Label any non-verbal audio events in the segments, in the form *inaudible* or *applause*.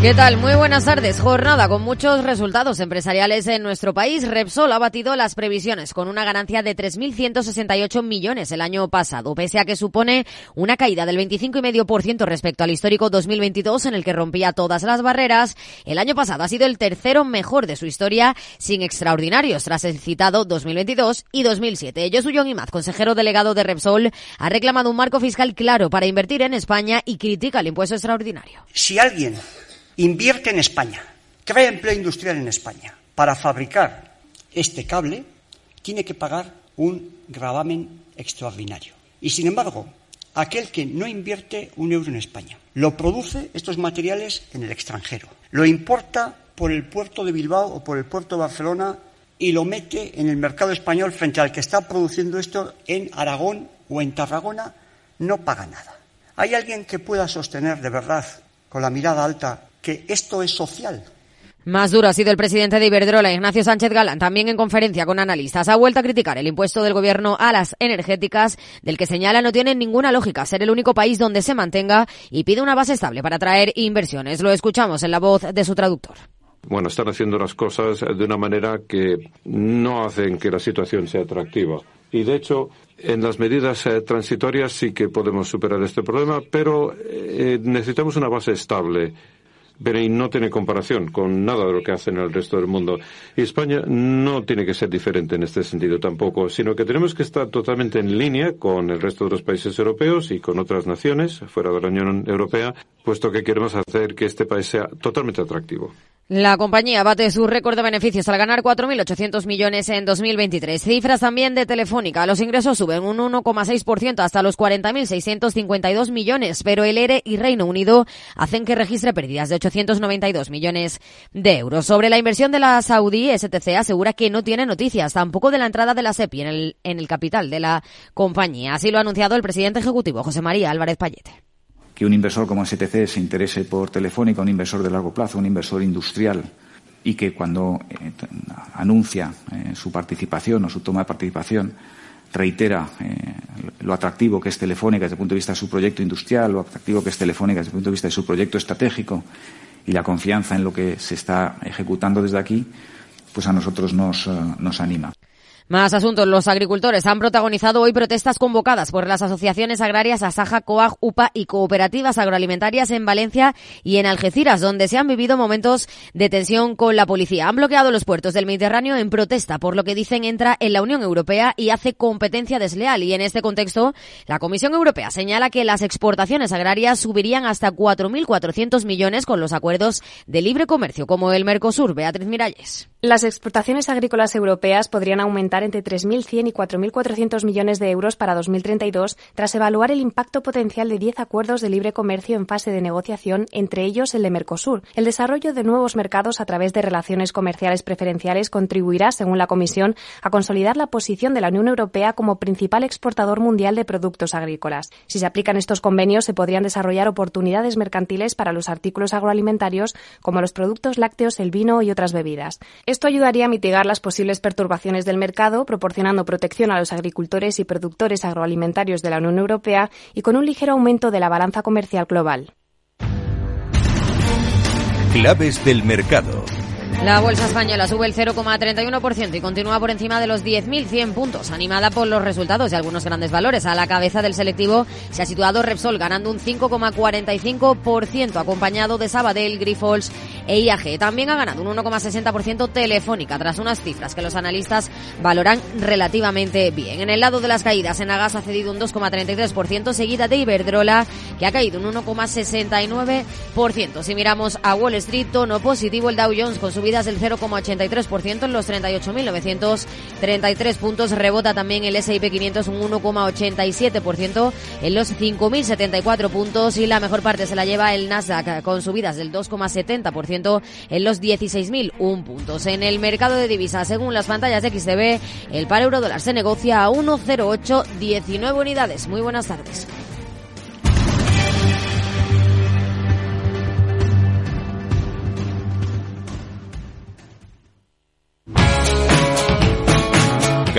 ¿Qué tal? Muy buenas tardes. Jornada con muchos resultados empresariales en nuestro país. Repsol ha batido las previsiones con una ganancia de 3.168 millones el año pasado, pese a que supone una caída del 25,5% respecto al histórico 2022 en el que rompía todas las barreras. El año pasado ha sido el tercero mejor de su historia sin extraordinarios tras el citado 2022 y 2007. Josu Imaz, consejero delegado de Repsol, ha reclamado un marco fiscal claro para invertir en España y critica el impuesto extraordinario. Si alguien invierte en España, crea empleo industrial en España. Para fabricar este cable tiene que pagar un gravamen extraordinario. Y sin embargo, aquel que no invierte un euro en España, lo produce estos materiales en el extranjero, lo importa por el puerto de Bilbao o por el puerto de Barcelona y lo mete en el mercado español frente al que está produciendo esto en Aragón o en Tarragona, no paga nada. ¿Hay alguien que pueda sostener de verdad, con la mirada alta, que esto es social. Más duro ha sido el presidente de Iberdrola, Ignacio Sánchez Galán, también en conferencia con analistas. Ha vuelto a criticar el impuesto del gobierno a las energéticas, del que señala no tiene ninguna lógica ser el único país donde se mantenga y pide una base estable para atraer inversiones. Lo escuchamos en la voz de su traductor. Bueno, están haciendo las cosas de una manera que no hacen que la situación sea atractiva. Y de hecho, en las medidas eh, transitorias sí que podemos superar este problema, pero eh, necesitamos una base estable pero no tiene comparación con nada de lo que hacen en el resto del mundo. Y España no tiene que ser diferente en este sentido tampoco, sino que tenemos que estar totalmente en línea con el resto de los países europeos y con otras naciones fuera de la Unión Europea, puesto que queremos hacer que este país sea totalmente atractivo. La compañía bate su récord de beneficios al ganar 4.800 millones en 2023. Cifras también de Telefónica. Los ingresos suben un 1,6% hasta los 40.652 millones, pero el ERE y Reino Unido hacen que registre pérdidas de 892 millones de euros. Sobre la inversión de la Saudí, STC asegura que no tiene noticias, tampoco de la entrada de la SEPI en el, en el capital de la compañía. Así lo ha anunciado el presidente ejecutivo, José María Álvarez Payete que un inversor como STC se interese por Telefónica, un inversor de largo plazo, un inversor industrial, y que cuando eh, anuncia eh, su participación o su toma de participación reitera eh, lo atractivo que es Telefónica desde el punto de vista de su proyecto industrial, lo atractivo que es Telefónica desde el punto de vista de su proyecto estratégico y la confianza en lo que se está ejecutando desde aquí, pues a nosotros nos, nos anima. Más asuntos. Los agricultores han protagonizado hoy protestas convocadas por las asociaciones agrarias Asaja, COAG, UPA y cooperativas agroalimentarias en Valencia y en Algeciras, donde se han vivido momentos de tensión con la policía. Han bloqueado los puertos del Mediterráneo en protesta por lo que dicen entra en la Unión Europea y hace competencia desleal. Y en este contexto, la Comisión Europea señala que las exportaciones agrarias subirían hasta 4.400 millones con los acuerdos de libre comercio como el Mercosur. Beatriz Miralles. Las exportaciones agrícolas europeas podrían aumentar entre 3.100 y 4.400 millones de euros para 2032 tras evaluar el impacto potencial de 10 acuerdos de libre comercio en fase de negociación, entre ellos el de Mercosur. El desarrollo de nuevos mercados a través de relaciones comerciales preferenciales contribuirá, según la Comisión, a consolidar la posición de la Unión Europea como principal exportador mundial de productos agrícolas. Si se aplican estos convenios, se podrían desarrollar oportunidades mercantiles para los artículos agroalimentarios como los productos lácteos, el vino y otras bebidas. Esto ayudaría a mitigar las posibles perturbaciones del mercado, proporcionando protección a los agricultores y productores agroalimentarios de la Unión Europea y con un ligero aumento de la balanza comercial global. Claves del mercado. La bolsa española sube el 0,31% y continúa por encima de los 10.100 puntos, animada por los resultados de algunos grandes valores. A la cabeza del selectivo se ha situado Repsol, ganando un 5,45%, acompañado de Sabadell, Grifols e IAG. También ha ganado un 1,60% Telefónica, tras unas cifras que los analistas valoran relativamente bien. En el lado de las caídas, Enagas ha cedido un 2,33%, seguida de Iberdrola, que ha caído un 1,69%. Si miramos a Wall Street, tono positivo el Dow Jones con su del 0,83% en los 38.933 puntos. Rebota también el S&P 500 un 1,87% en los 5.074 puntos y la mejor parte se la lleva el Nasdaq con subidas del 2,70% en los 16.001 puntos. En el mercado de divisas, según las pantallas de XTB, el par euro dólar se negocia a 1,0819 unidades. Muy buenas tardes.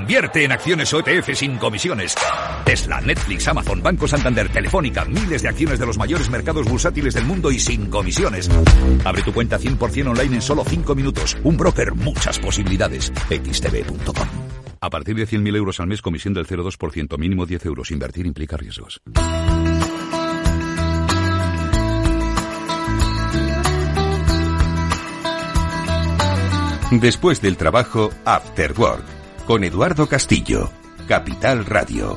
Invierte en acciones OETF sin comisiones. Tesla, Netflix, Amazon, Banco Santander, Telefónica, miles de acciones de los mayores mercados bursátiles del mundo y sin comisiones. Abre tu cuenta 100% online en solo 5 minutos. Un broker, muchas posibilidades. xtb.com. A partir de 100.000 euros al mes, comisión del 0,2%, mínimo 10 euros. Invertir implica riesgos. Después del trabajo, After Work, con Eduardo Castillo, Capital Radio.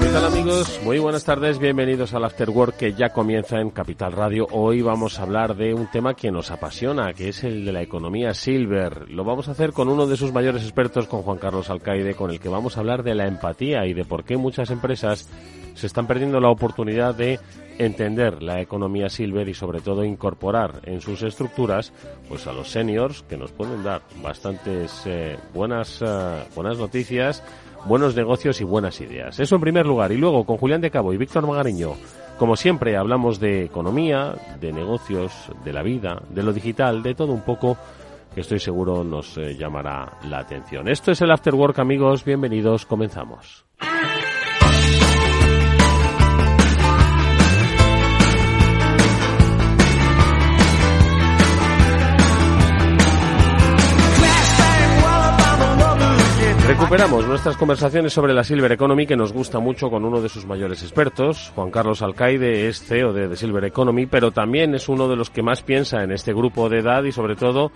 ¿Qué tal amigos? Muy buenas tardes, bienvenidos al After Work que ya comienza en Capital Radio. Hoy vamos a hablar de un tema que nos apasiona, que es el de la economía silver. Lo vamos a hacer con uno de sus mayores expertos, con Juan Carlos Alcaide, con el que vamos a hablar de la empatía y de por qué muchas empresas se están perdiendo la oportunidad de entender la economía silver y sobre todo incorporar en sus estructuras pues a los seniors que nos pueden dar bastantes eh, buenas eh, buenas noticias buenos negocios y buenas ideas. Eso en primer lugar. Y luego con Julián de Cabo y Víctor Magariño, como siempre, hablamos de economía, de negocios, de la vida, de lo digital, de todo un poco que estoy seguro nos eh, llamará la atención. Esto es el After Work, amigos. Bienvenidos. Comenzamos. Recuperamos nuestras conversaciones sobre la Silver Economy que nos gusta mucho con uno de sus mayores expertos. Juan Carlos Alcaide es CEO de The Silver Economy, pero también es uno de los que más piensa en este grupo de edad y sobre todo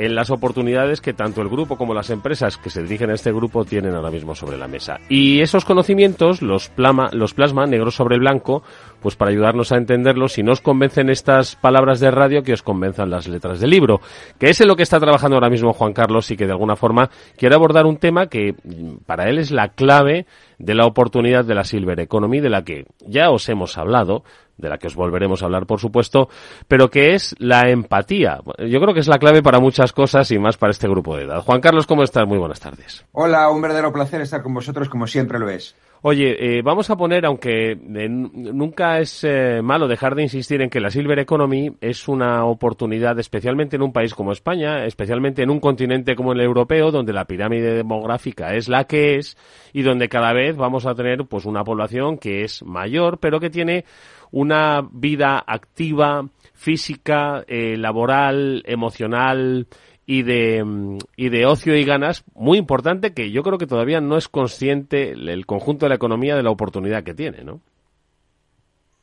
en las oportunidades que tanto el grupo como las empresas que se dirigen a este grupo tienen ahora mismo sobre la mesa. Y esos conocimientos los, plama, los plasma negro sobre blanco, pues para ayudarnos a entenderlos, si no os convencen estas palabras de radio, que os convenzan las letras del libro, que es en lo que está trabajando ahora mismo Juan Carlos y que de alguna forma quiere abordar un tema que mm, para él es la clave de la oportunidad de la Silver Economy, de la que ya os hemos hablado, de la que os volveremos a hablar, por supuesto, pero que es la empatía. Yo creo que es la clave para muchas cosas y más para este grupo de edad. Juan Carlos, ¿cómo estás? Muy buenas tardes. Hola, un verdadero placer estar con vosotros, como siempre lo es. Oye, eh, vamos a poner, aunque eh, nunca es eh, malo dejar de insistir en que la Silver Economy es una oportunidad, especialmente en un país como España, especialmente en un continente como el europeo, donde la pirámide demográfica es la que es y donde cada vez vamos a tener pues una población que es mayor, pero que tiene una vida activa, física, eh, laboral, emocional y de, mm, y de ocio y ganas muy importante que yo creo que todavía no es consciente el conjunto de la economía de la oportunidad que tiene, ¿no?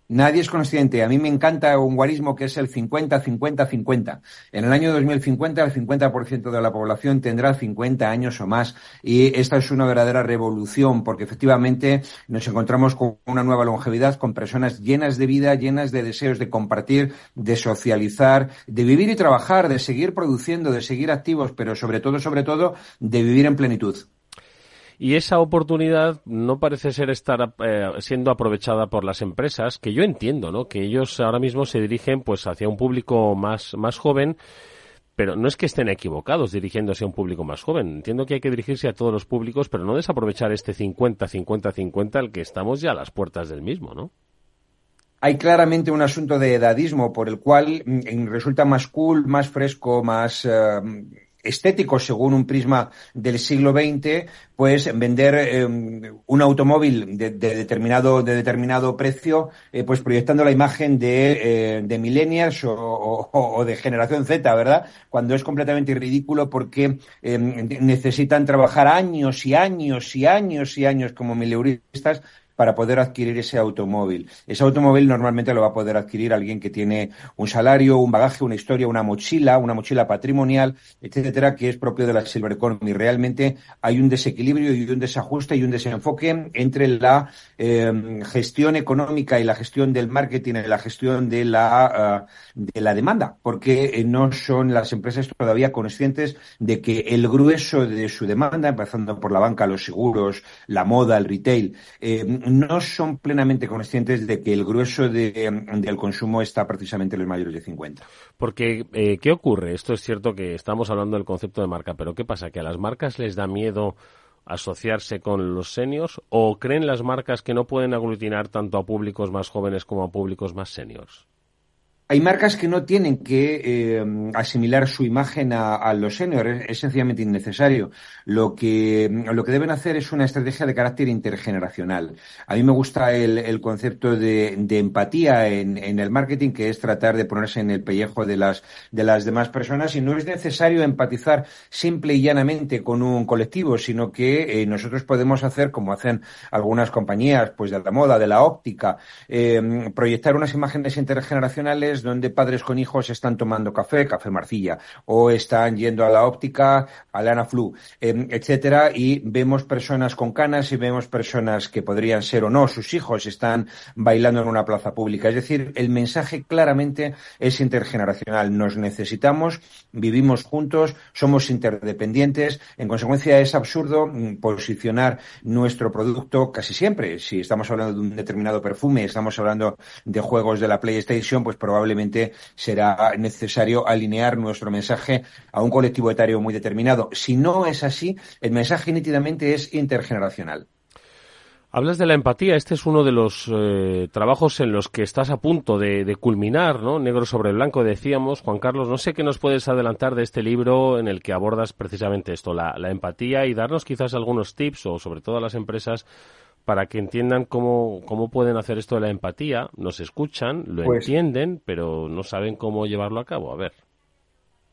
Nadie es consciente. A mí me encanta un guarismo que es el 50-50-50. En el año 2050 el 50% de la población tendrá 50 años o más. Y esta es una verdadera revolución porque efectivamente nos encontramos con una nueva longevidad, con personas llenas de vida, llenas de deseos de compartir, de socializar, de vivir y trabajar, de seguir produciendo, de seguir activos, pero sobre todo, sobre todo, de vivir en plenitud y esa oportunidad no parece ser estar eh, siendo aprovechada por las empresas, que yo entiendo, ¿no? Que ellos ahora mismo se dirigen pues hacia un público más, más joven, pero no es que estén equivocados dirigiéndose a un público más joven. Entiendo que hay que dirigirse a todos los públicos, pero no desaprovechar este 50-50-50 al que estamos ya a las puertas del mismo, ¿no? hay claramente un asunto de edadismo por el cual mm, resulta más cool, más fresco, más eh, estético según un prisma del siglo XX, pues vender eh, un automóvil de, determinado, de determinado precio, eh, pues proyectando la imagen de, eh, millennials o, de generación Z, ¿verdad? Cuando es completamente ridículo porque necesitan trabajar años y años y años y años como mileuristas para poder adquirir ese automóvil. Ese automóvil normalmente lo va a poder adquirir alguien que tiene un salario, un bagaje, una historia, una mochila, una mochila patrimonial, etcétera, que es propio de la Silver Economy. Realmente hay un desequilibrio y un desajuste y un desenfoque entre la eh, gestión económica y la gestión del marketing y la gestión de la, uh, de la demanda, porque eh, no son las empresas todavía conscientes de que el grueso de su demanda, empezando por la banca, los seguros, la moda, el retail, eh, no son plenamente conscientes de que el grueso de, del consumo está precisamente en los mayores de 50. Porque, eh, ¿qué ocurre? Esto es cierto que estamos hablando del concepto de marca, pero ¿qué pasa? ¿Que a las marcas les da miedo asociarse con los seniors o creen las marcas que no pueden aglutinar tanto a públicos más jóvenes como a públicos más seniors? Hay marcas que no tienen que eh, asimilar su imagen a, los seniors, es, es, sencillamente innecesario. Lo que, lo que deben hacer es una estrategia de carácter intergeneracional. A mí me gusta el, el concepto de, de empatía en, en, el marketing, que es tratar de ponerse en el pellejo de las, de las demás personas y no es necesario empatizar simple y llanamente con un colectivo, sino que eh, nosotros podemos hacer, como hacen algunas compañías, pues de la moda, de la óptica, eh, proyectar unas imágenes intergeneracionales donde padres con hijos están tomando café, café Marcilla, o están yendo a la óptica, a la Flu, eh, etcétera, y vemos personas con canas y vemos personas que podrían ser o no sus hijos están bailando en una plaza pública. Es decir, el mensaje claramente es intergeneracional. Nos necesitamos, vivimos juntos, somos interdependientes. En consecuencia, es absurdo mm, posicionar nuestro producto casi siempre. Si estamos hablando de un determinado perfume, estamos hablando de juegos de la PlayStation, pues probablemente probablemente será necesario alinear nuestro mensaje a un colectivo etario muy determinado. Si no es así, el mensaje nítidamente es intergeneracional. Hablas de la empatía. Este es uno de los eh, trabajos en los que estás a punto de, culminar, ¿no? Negro sobre blanco, decíamos. Juan Carlos, no sé qué nos puedes adelantar de este libro en el que abordas precisamente esto, la empatía, y darnos quizás algunos tips, o sobre todo a las empresas, para que entiendan cómo, cómo pueden hacer esto de la empatía. Nos escuchan, lo pues, entienden, pero no saben cómo llevarlo a cabo. A ver.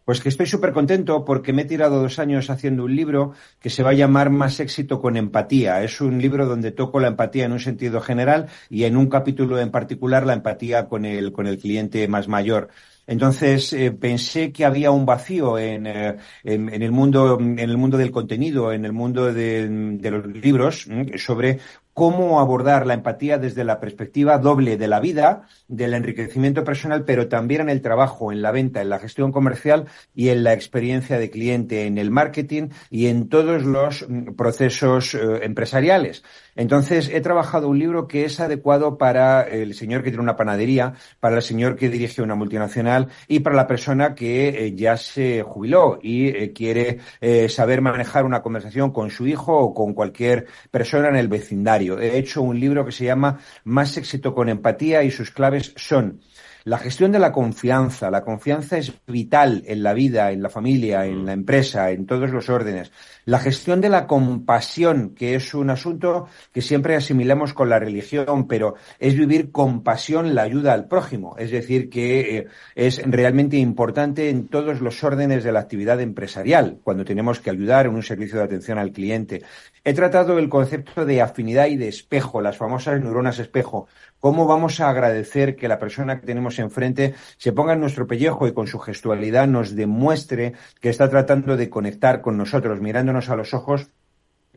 Pues que estoy súper contento porque me he tirado dos años haciendo un libro que se va a llamar Más éxito con empatía. Es un libro donde toco la empatía en un sentido general y en un capítulo en particular la empatía con el, con el cliente más mayor. Entonces eh, pensé que había un vacío en, eh, en, en, el mundo, en el mundo del contenido, en el mundo de, de los libros, sobre cómo abordar la empatía desde la perspectiva doble de la vida, del enriquecimiento personal, pero también en el trabajo, en la venta, en la gestión comercial y en la experiencia de cliente, en el marketing y en todos los procesos eh, empresariales. Entonces, he trabajado un libro que es adecuado para el señor que tiene una panadería, para el señor que dirige una multinacional y para la persona que eh, ya se jubiló y eh, quiere eh, saber manejar una conversación con su hijo o con cualquier persona en el vecindario. He hecho un libro que se llama Más éxito con empatía y sus claves son la gestión de la confianza. La confianza es vital en la vida, en la familia, en la empresa, en todos los órdenes. La gestión de la compasión, que es un asunto que siempre asimilamos con la religión, pero es vivir con pasión la ayuda al prójimo. Es decir, que eh, es realmente importante en todos los órdenes de la actividad empresarial, cuando tenemos que ayudar en un servicio de atención al cliente. He tratado el concepto de afinidad y de espejo, las famosas neuronas espejo. ¿Cómo vamos a agradecer que la persona que tenemos enfrente se ponga en nuestro pellejo y con su gestualidad nos demuestre que está tratando de conectar con nosotros, mirándonos a los ojos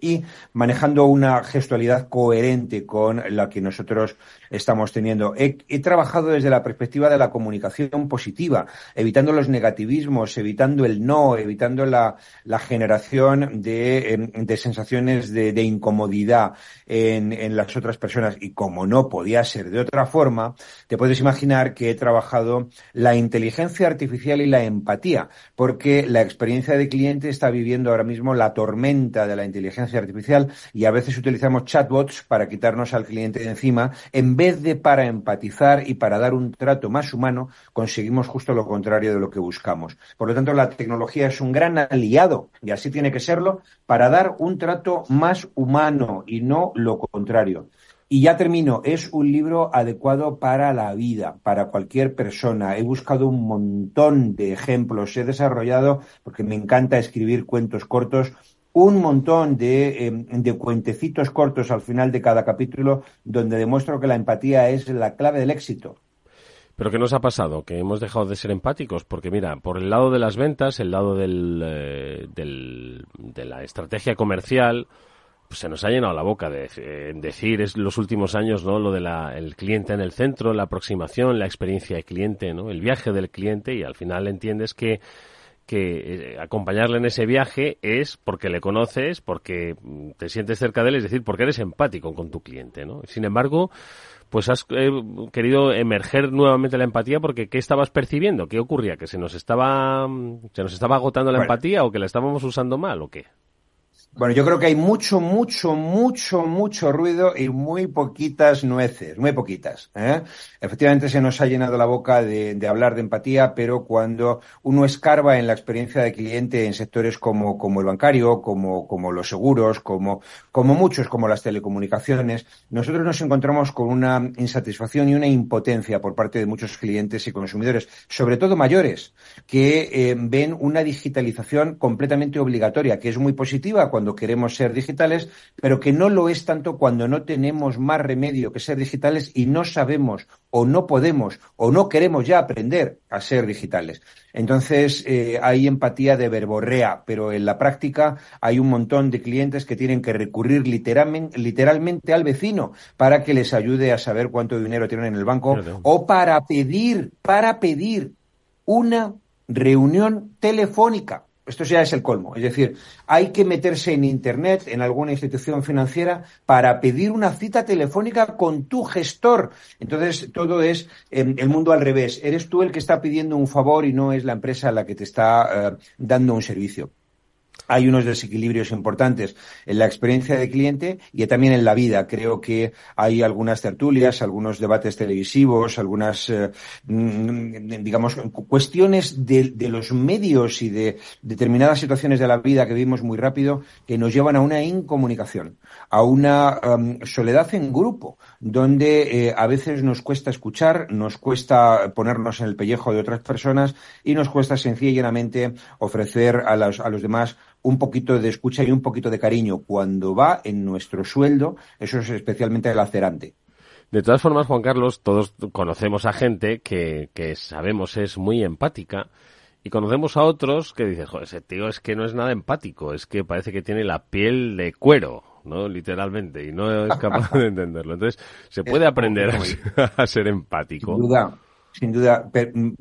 y manejando una gestualidad coherente con la que nosotros estamos teniendo. He, trabajado desde la perspectiva de la comunicación positiva, evitando los negativismos, evitando el no, evitando la, la generación de, de sensaciones de, de incomodidad en, en, las otras personas. Y como no podía ser de otra forma, te puedes imaginar que he trabajado la inteligencia artificial y la empatía, porque la experiencia de cliente está viviendo ahora mismo la tormenta de la inteligencia artificial y a veces utilizamos chatbots para quitarnos al cliente de encima en vez de para empatizar y para dar un trato más humano, conseguimos justo lo contrario de lo que buscamos. Por lo tanto, la tecnología es un gran aliado, y así tiene que serlo, para dar un trato más humano y no lo contrario. Y ya termino, es un libro adecuado para la vida, para cualquier persona. He buscado un montón de ejemplos, he desarrollado, porque me encanta escribir cuentos cortos, un montón de, em, de cuentecitos cortos al final de cada capítulo donde demuestro que la empatía es la clave del éxito. Pero ¿qué nos ha pasado? Que hemos dejado de ser empáticos, porque mira, por el lado de las ventas, el lado del, eh, de la estrategia comercial, pues se nos ha llenado la boca de decir es los últimos años, ¿no? Lo del el cliente en el centro, la aproximación, la experiencia de cliente, ¿no? El viaje del cliente y al final entiendes que que eh, acompañarle en ese viaje es porque le conoces, porque te sientes cerca de él, es decir, porque eres empático con tu cliente, ¿no? Sin embargo, pues has eh, querido emerger nuevamente la empatía porque ¿qué estabas percibiendo? ¿Qué ocurría? ¿Que se nos estaba, se nos estaba agotando la empatía o que la estábamos usando mal o qué? Bueno, yo creo que hay mucho, mucho, mucho, mucho ruido y muy poquitas nueces, muy poquitas. ¿eh? Efectivamente se nos ha llenado la boca de, hablar de empatía, pero cuando uno escarba en la experiencia de cliente en sectores como, como el bancario, como, como los seguros, como, como muchos, como las telecomunicaciones, nosotros nos encontramos con una insatisfacción y una impotencia por parte de muchos clientes y consumidores, sobre todo mayores, que eh, ven una digitalización completamente obligatoria, que es muy positiva cuando queremos ser digitales, pero que no lo es tanto cuando no tenemos más remedio que ser digitales y no sabemos o no podemos o no queremos ya aprender a ser digitales. Entonces eh, hay empatía de verborrea, pero en la práctica hay un montón de clientes que tienen que recurrir literalmente, literalmente al vecino para que les ayude a saber cuánto dinero tienen en el banco o para pedir, para pedir una reunión telefónica esto ya es el colmo. Es decir, hay que meterse en Internet, en alguna institución financiera, para pedir una cita telefónica con tu gestor. Entonces, todo es em, el mundo al revés. Eres tú el que está pidiendo un favor y no es la empresa la que te está eh, dando un servicio hay unos desequilibrios importantes en la experiencia de cliente y también en la vida. Creo que hay algunas tertulias, algunos debates televisivos, algunas, eh, mm, digamos, cuestiones de, los medios y de determinadas situaciones de la vida que vivimos muy rápido que nos llevan a una incomunicación, a una soledad en grupo, donde eh, a veces nos cuesta escuchar, nos cuesta ponernos en el pellejo de otras personas y nos cuesta sencillamente ofrecer a los, a los demás un poquito de escucha y un poquito de cariño cuando va en nuestro sueldo, eso es especialmente lacerante. De todas formas, Juan Carlos, todos conocemos a gente que, que sabemos es muy empática y conocemos a otros que dicen, joder, ese tío es que no es nada empático, es que parece que tiene la piel de cuero, ¿no? Literalmente, y no es capaz *laughs* de entenderlo. Entonces, ¿se puede aprender *laughs* a, ser empático? Sin duda, sin duda,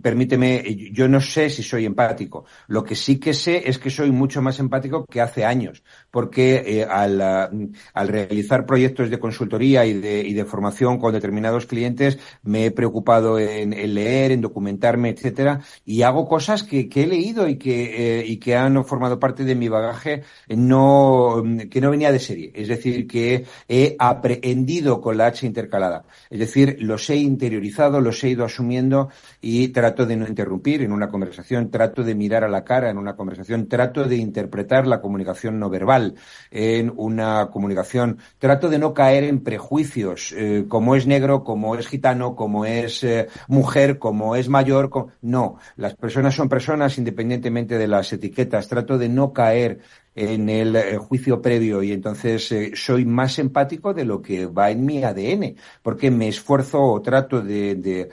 permíteme, yo no sé si soy empático. Lo que sí que sé es que soy mucho más empático que hace años, porque eh, al, al, realizar proyectos de consultoría y de, y de, formación con determinados clientes, me he preocupado en, leer, en documentarme, etcétera, y hago cosas que, que he leído y que, eh, y que han formado parte de mi bagaje no, que no venía de serie. Es decir, que he aprendido con la H intercalada. Es decir, los he interiorizado, los he ido asumiendo y trato de no interrumpir en una conversación, trato de mirar a la cara en una conversación, trato de interpretar la comunicación no verbal en una comunicación, trato de no caer en prejuicios, eh, como es negro, como es gitano, como es eh, mujer, como es mayor. No, las personas son personas independientemente de las etiquetas. Trato de no caer en el eh, juicio previo y entonces soy más empático de lo que va en mi ADN, porque me esfuerzo o trato um, de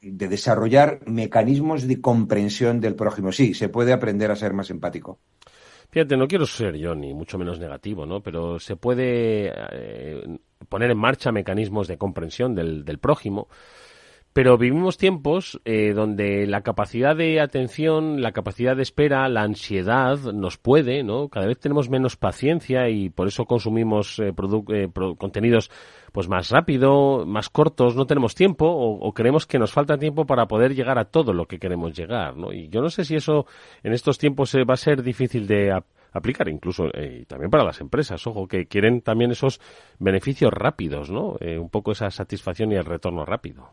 desarrollar mecanismos de comprensión del prójimo. Sí, se puede aprender a ser más empático. Fíjate, no quiero ser yo ni mucho menos negativo, ¿no? Pero se puede eh, poner en marcha mecanismos de comprensión del, del prójimo pero vivimos tiempos eh, donde la capacidad de atención, la capacidad de espera, la ansiedad nos puede, ¿no? Cada vez tenemos menos paciencia y por eso consumimos eh, eh contenidos pues más rápido, más cortos, no tenemos tiempo o, creemos que nos falta tiempo para poder llegar a todo lo que queremos llegar, ¿no? Y yo no sé si eso en estos tiempos eh, va a ser difícil de aplicar incluso eh, también para las empresas, ojo, que quieren también esos beneficios rápidos, ¿no? un poco esa satisfacción y el retorno rápido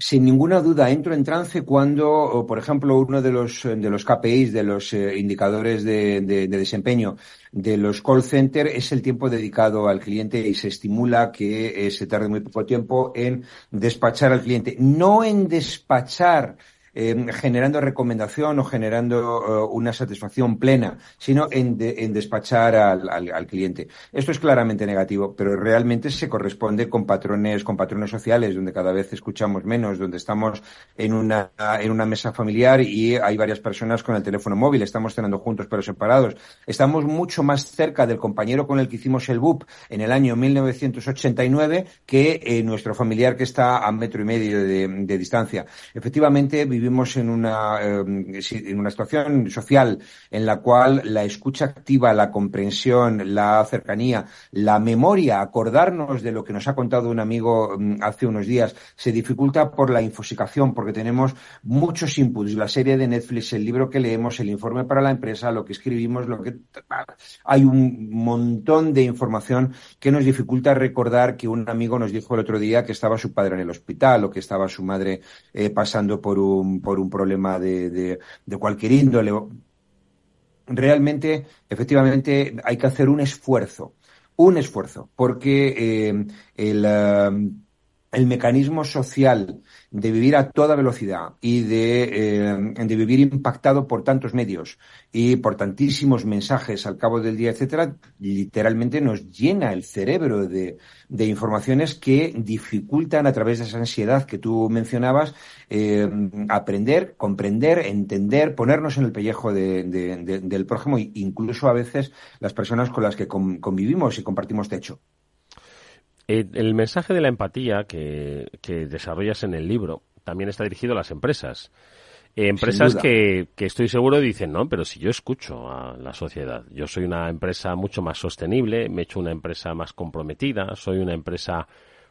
sin ninguna duda, entro en trance cuando, por ejemplo, uno de los, de los KPIs, de los eh, indicadores de, desempeño de los call center es el tiempo dedicado al cliente y se estimula que eh, se tarde muy poco tiempo en despachar al cliente. No en despachar eh, generando recomendación o generando eh, una satisfacción plena, sino en, despachar al, cliente. Esto es claramente negativo, pero realmente se corresponde con patrones, con patrones sociales, donde cada vez escuchamos menos, donde estamos en una, en una mesa familiar y hay varias personas con el teléfono móvil, estamos cenando juntos pero separados. Estamos mucho más cerca del compañero con el que hicimos el BUP en el año 1989 que eh, nuestro familiar que está a metro y medio de, distancia. Efectivamente, vivimos en una, eh, en una situación social en la cual la escucha activa, la comprensión, la cercanía, la memoria, acordarnos de lo que nos ha contado un amigo mm, hace unos días, se dificulta por la infosicación, porque tenemos muchos inputs, la serie de Netflix, el libro que leemos, el informe para la empresa, lo que escribimos, lo que hay un montón de información que nos dificulta recordar que un amigo nos dijo el otro día que estaba su padre en el hospital o que estaba su madre eh, pasando por un, por un problema de, de, cualquier índole. Realmente, efectivamente, hay que hacer un esfuerzo, un esfuerzo, porque eh, el, eh, el mecanismo social de vivir a toda velocidad y de, eh, de, vivir impactado por tantos medios y por tantísimos mensajes al cabo del día, etcétera, literalmente nos llena el cerebro de, de informaciones que dificultan a través de esa ansiedad que tú mencionabas eh, aprender, comprender, entender, ponernos en el pellejo de, del prójimo, incluso a veces las personas con las que convivimos y compartimos techo. Eh, el mensaje de la empatía que, desarrollas en el libro también está dirigido a las empresas. Eh, empresas que, estoy seguro dicen, no, pero si yo escucho a la sociedad, yo soy una empresa mucho más sostenible, me he hecho una empresa más comprometida, soy una empresa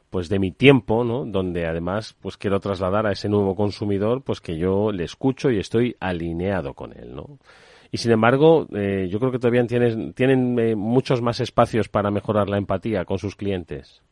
pues de mi tiempo, ¿no? Donde además pues quiero trasladar a ese nuevo consumidor pues que yo le escucho y estoy alineado con él, ¿no? Y sin embargo, eh, yo creo que todavía tienen, tienen muchos más espacios para mejorar la empatía con sus clientes.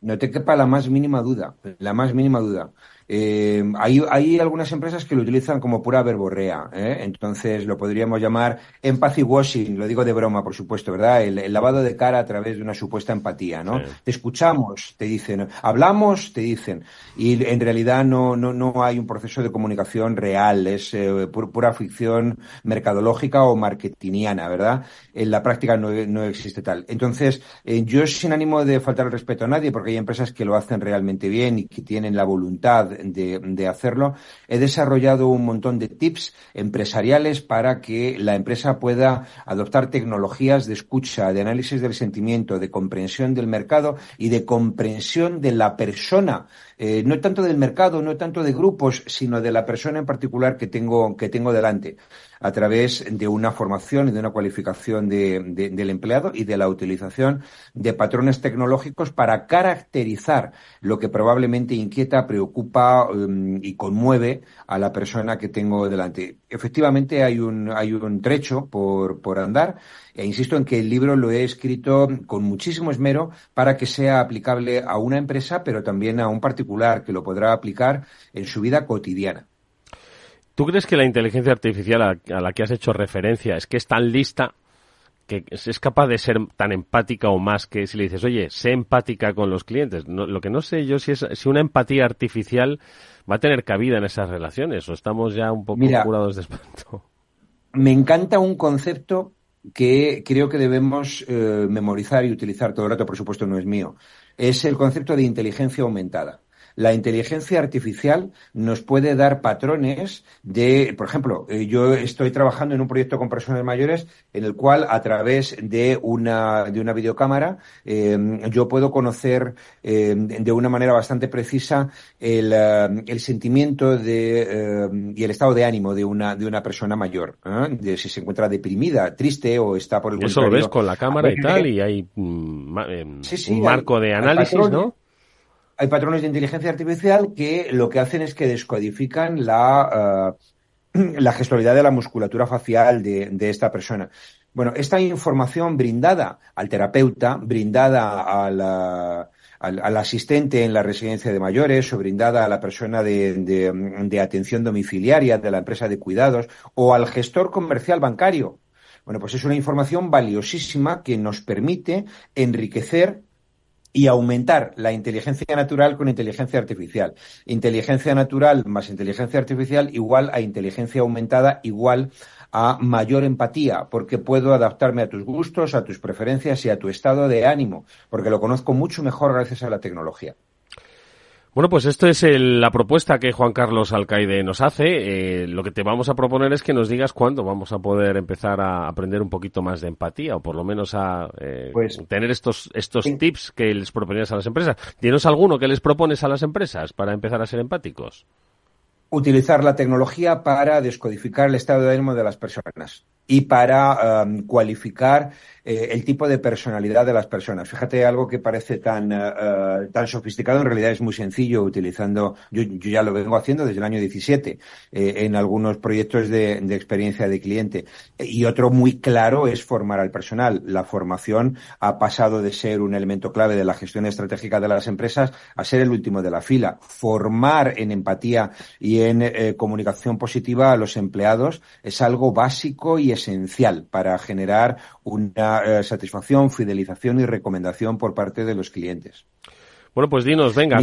No te quepa la más mínima duda, la más mínima duda. Eh, hay, hay, algunas empresas que lo utilizan como pura verborrea, ¿eh? entonces lo podríamos llamar empathy washing, lo digo de broma, por supuesto, ¿verdad? El, lavado de cara a través de una supuesta empatía, ¿no? Te escuchamos, te dicen, hablamos, te dicen, y en realidad no, no, no hay un proceso de comunicación real, es eh, pura ficción mercadológica o marketingiana, ¿verdad? En la práctica no, no existe tal. Entonces, eh, yo sin ánimo de faltar el respeto a nadie, porque hay empresas que lo hacen realmente bien y que tienen la voluntad de, hacerlo, he desarrollado un montón de tips empresariales para que la empresa pueda adoptar tecnologías de escucha, de análisis del sentimiento, de comprensión del mercado y de comprensión de la persona. Eh, no tanto del mercado, no tanto de grupos, sino de la persona en particular que tengo, que tengo delante, a través de una formación y de una cualificación del empleado y de la utilización de patrones tecnológicos para caracterizar lo que probablemente inquieta, preocupa um, y conmueve a la persona que tengo delante. Efectivamente, hay un, hay un trecho por, por andar e insisto en que el libro lo he escrito con muchísimo esmero para que sea aplicable a una empresa, pero también a un particular que lo podrá aplicar en su vida cotidiana. ¿Tú crees que la inteligencia artificial a, la que has hecho referencia es que es tan lista que es capaz de ser tan empática o más que si le dices, oye, sé empática con los clientes? lo que no sé yo si es si una empatía artificial va a tener cabida en esas relaciones o estamos ya un poco curados de espanto. Me encanta un concepto que creo que debemos eh, memorizar y utilizar todo el rato, por supuesto no es mío. Es el concepto de inteligencia aumentada la inteligencia artificial nos puede dar patrones de, por ejemplo, eh, yo estoy trabajando en un proyecto con personas mayores en el cual a través de una, de una videocámara em, yo puedo conocer em, de una manera bastante precisa el, em, el sentimiento de, y el estado de ánimo de una, de una persona mayor, ¿eh? de si se encuentra deprimida, triste o está por el Eso lo ves con la cámara y tal y hay mm, un marco de análisis, ¿no? Hay patrones de inteligencia artificial que lo que hacen es que descodifican la, eh, *clears throat* la gestualidad de la musculatura facial de, esta persona. Bueno, esta información brindada al terapeuta, brindada al, al, asistente en la residencia de mayores o brindada a la persona de, de, atención domiciliaria de la empresa de cuidados o al gestor comercial bancario. Bueno, pues es una información valiosísima que nos permite enriquecer y aumentar la inteligencia natural con inteligencia artificial. Inteligencia natural más inteligencia artificial igual a inteligencia aumentada igual a mayor empatía, porque puedo adaptarme a tus gustos, a tus preferencias y a tu estado de ánimo, porque lo conozco mucho mejor gracias a la tecnología. Bueno, pues esto es la propuesta que Juan Carlos Alcaide nos hace. Eh, lo que te vamos a proponer es que nos digas cuándo vamos a poder empezar a aprender un poquito más de empatía o por lo menos a eh, pues, tener estos, estos tips que les proponías a las empresas. ¿Tienes alguno que les propones a las empresas para empezar a ser empáticos? Utilizar la tecnología para descodificar el estado de ánimo de las personas y para um, cualificar eh, el tipo de personalidad de las personas. Fíjate, algo que parece tan, eh, eh, tan sofisticado, en realidad es muy sencillo utilizando, yo, ya lo vengo haciendo desde el año 17 en algunos proyectos de, experiencia de cliente. Y otro muy claro es formar al personal. La formación ha pasado de ser un elemento clave de la gestión estratégica de las empresas a ser el último de la fila. Formar en empatía y en comunicación positiva a los empleados es algo básico y esencial para generar una eh, satisfacción, fidelización y recomendación por parte de los clientes. Bueno, pues dinos, venga.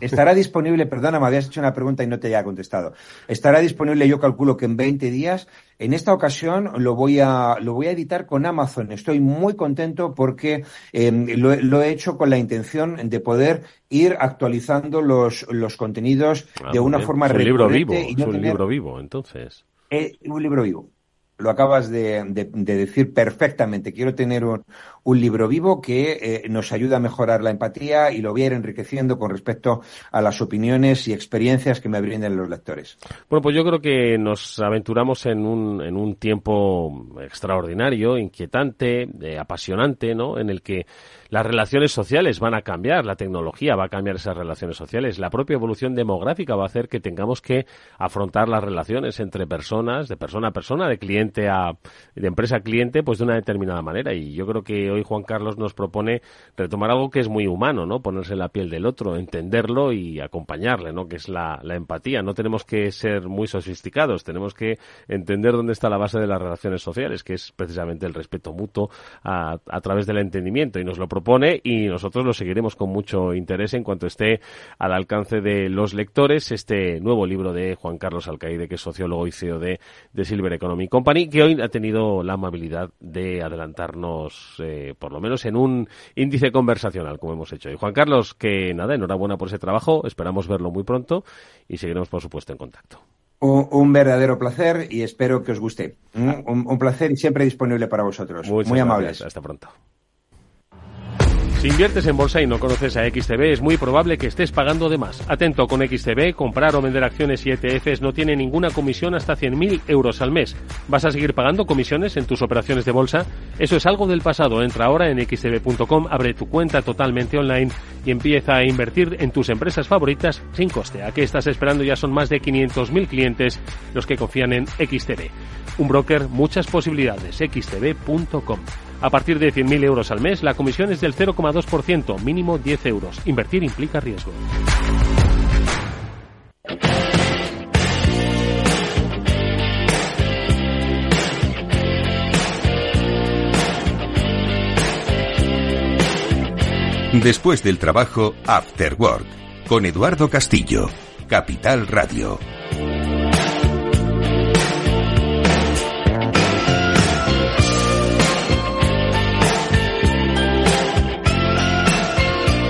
estará, disponible, perdona, me habías hecho una pregunta y no te haya contestado. Estará disponible, yo calculo que en 20 días. En esta ocasión lo voy a, lo voy a editar con Amazon. Estoy muy contento porque em, lo, he hecho con la intención de poder ir actualizando los, los contenidos ah, de una forma es un libro vivo, es un libro vivo, entonces. Es un libro vivo lo acabas de, decir perfectamente. Quiero tener un, libro vivo que eh, nos ayude a mejorar la empatía y lo voy enriqueciendo con respecto a las opiniones y experiencias que me brinden los lectores. Bueno, pues yo creo que nos aventuramos en un, en un tiempo extraordinario, inquietante, eh, apasionante, ¿no? En el que las relaciones sociales van a cambiar, la tecnología va a cambiar esas relaciones sociales, la propia evolución demográfica va a hacer que tengamos que afrontar las relaciones entre personas, de persona a persona, de cliente a de empresa a cliente, pues de una determinada manera. Y yo creo que hoy Juan Carlos nos propone retomar algo que es muy humano, ¿no? Ponerse en la piel del otro, entenderlo y acompañarle, ¿no? Que es la, empatía. No tenemos que ser muy sofisticados, tenemos que entender dónde está la base de las relaciones sociales, que es precisamente el respeto mutuo a, a través del entendimiento. Y nos lo propone y nosotros lo seguiremos con mucho interés en cuanto esté al alcance de los lectores este nuevo libro de Juan Carlos Alcaide, que es sociólogo y CEO de, Silver Economy Company, que hoy ha tenido la amabilidad de adelantarnos, eh, por lo menos en un índice conversacional, como hemos hecho. Y Juan Carlos, que nada, enhorabuena por ese trabajo, esperamos verlo muy pronto y seguiremos, por supuesto, en contacto. Un, verdadero placer y espero que os guste. Un, placer y siempre disponible para vosotros. Muy amables. Hasta pronto. Si inviertes en bolsa y no conoces a XTB, es muy probable que estés pagando de más. Atento con XTB, comprar o vender acciones y ETFs no tiene ninguna comisión hasta 100.000 euros al mes. ¿Vas a seguir pagando comisiones en tus operaciones de bolsa? Eso es algo del pasado. Entra ahora en xtb.com, abre tu cuenta totalmente online y empieza a invertir en tus empresas favoritas sin coste. ¿A qué estás esperando? Ya son más de 500.000 clientes los que confían en XTB. Un broker, muchas posibilidades. xtb.com. A partir de 100.000 euros al mes, la comisión es del 0,2%, mínimo 10 euros. Invertir implica riesgo. Después del trabajo, After Work, con Eduardo Castillo, Capital Radio.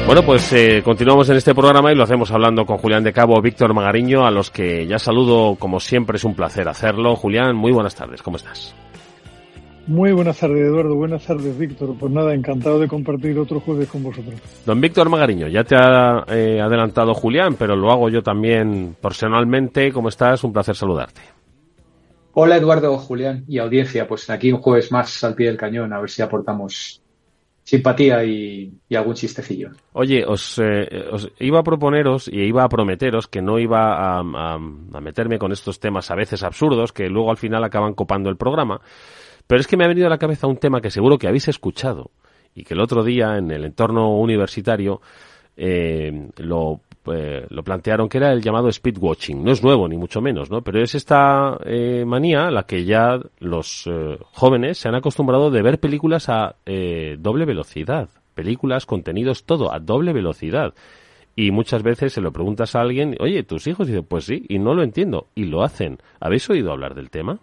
Bueno, pues eh, continuamos en este programa y lo hacemos hablando con Julián de Cabo, Víctor Magariño, a los que ya saludo como siempre, es un placer hacerlo. Julián, muy buenas tardes, ¿cómo estás? Muy buenas tardes, Eduardo. Buenas tardes, Víctor. Pues nada, encantado de compartir otro jueves con vosotros. Don Víctor Magariño, ya te ha eh, adelantado Julián, pero lo hago yo también personalmente. ¿Cómo estás? Un placer saludarte. Hola, Eduardo, Julián y audiencia. Pues aquí un jueves más al pie del cañón, a ver si aportamos simpatía y, algún chistecillo. Oye, os, eh, os, iba a proponeros y iba a prometeros que no iba a, a, meterme con estos temas a veces absurdos que luego al final acaban copando el programa, pero es que me ha venido a la cabeza un tema que seguro que habéis escuchado y que el otro día en el entorno universitario eh, lo eh, lo plantearon que era el llamado speedwatching. No es nuevo, ni mucho menos, ¿no? Pero es esta eh, manía la que ya los eh, jóvenes se han acostumbrado de ver películas a doble velocidad películas, contenidos, todo a doble velocidad. Y muchas veces se lo preguntas a alguien, oye, tus hijos, y pues sí, y no lo entiendo, y lo hacen. ¿Habéis oído hablar del tema?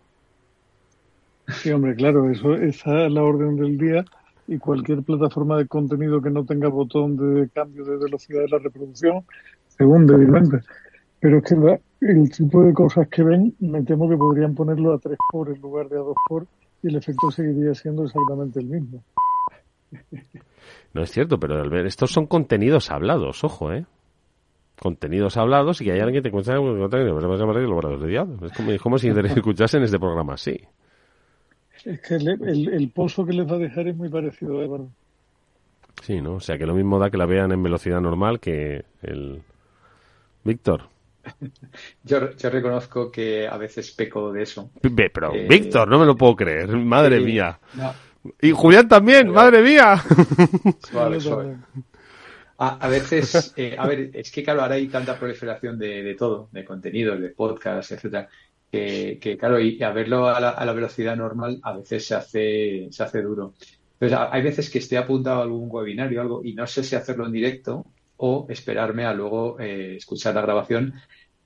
Sí, hombre, claro, eso esa es la orden del día y cualquier plataforma de contenido que no tenga botón de cambio de velocidad de la reproducción se hunde, evidentemente. Pero es que el tipo de cosas que ven, me temo que podrían ponerlo a 3 por en lugar de a 2 por y el efecto seguiría siendo exactamente el mismo. No es cierto, pero al ver, estos son contenidos hablados, ojo, ¿eh? Contenidos hablados y que hay alguien que te cuenta es como, es como si *laughs* escuchasen este programa así. Es que el, el, pozo que les va a dejar es muy parecido, Eduardo. Sí, ¿no? O sea, que lo mismo da que la vean en velocidad normal que el... Víctor. *laughs* Yo, yo reconozco que a veces peco de eso. Pero, eh, Víctor, no me lo puedo creer. Madre mía. Y Julián también, madre mía. *laughs* A, veces, eh, a ver, es que claro, ahora hay tanta proliferación de, de todo, de contenidos, de podcasts, etcétera, que, claro, y a verlo a la, a la, velocidad normal a veces se hace, se hace duro. Entonces, hay veces que esté apuntado a algún webinario o algo y no sé si hacerlo en directo o esperarme a luego eh, escuchar la grabación.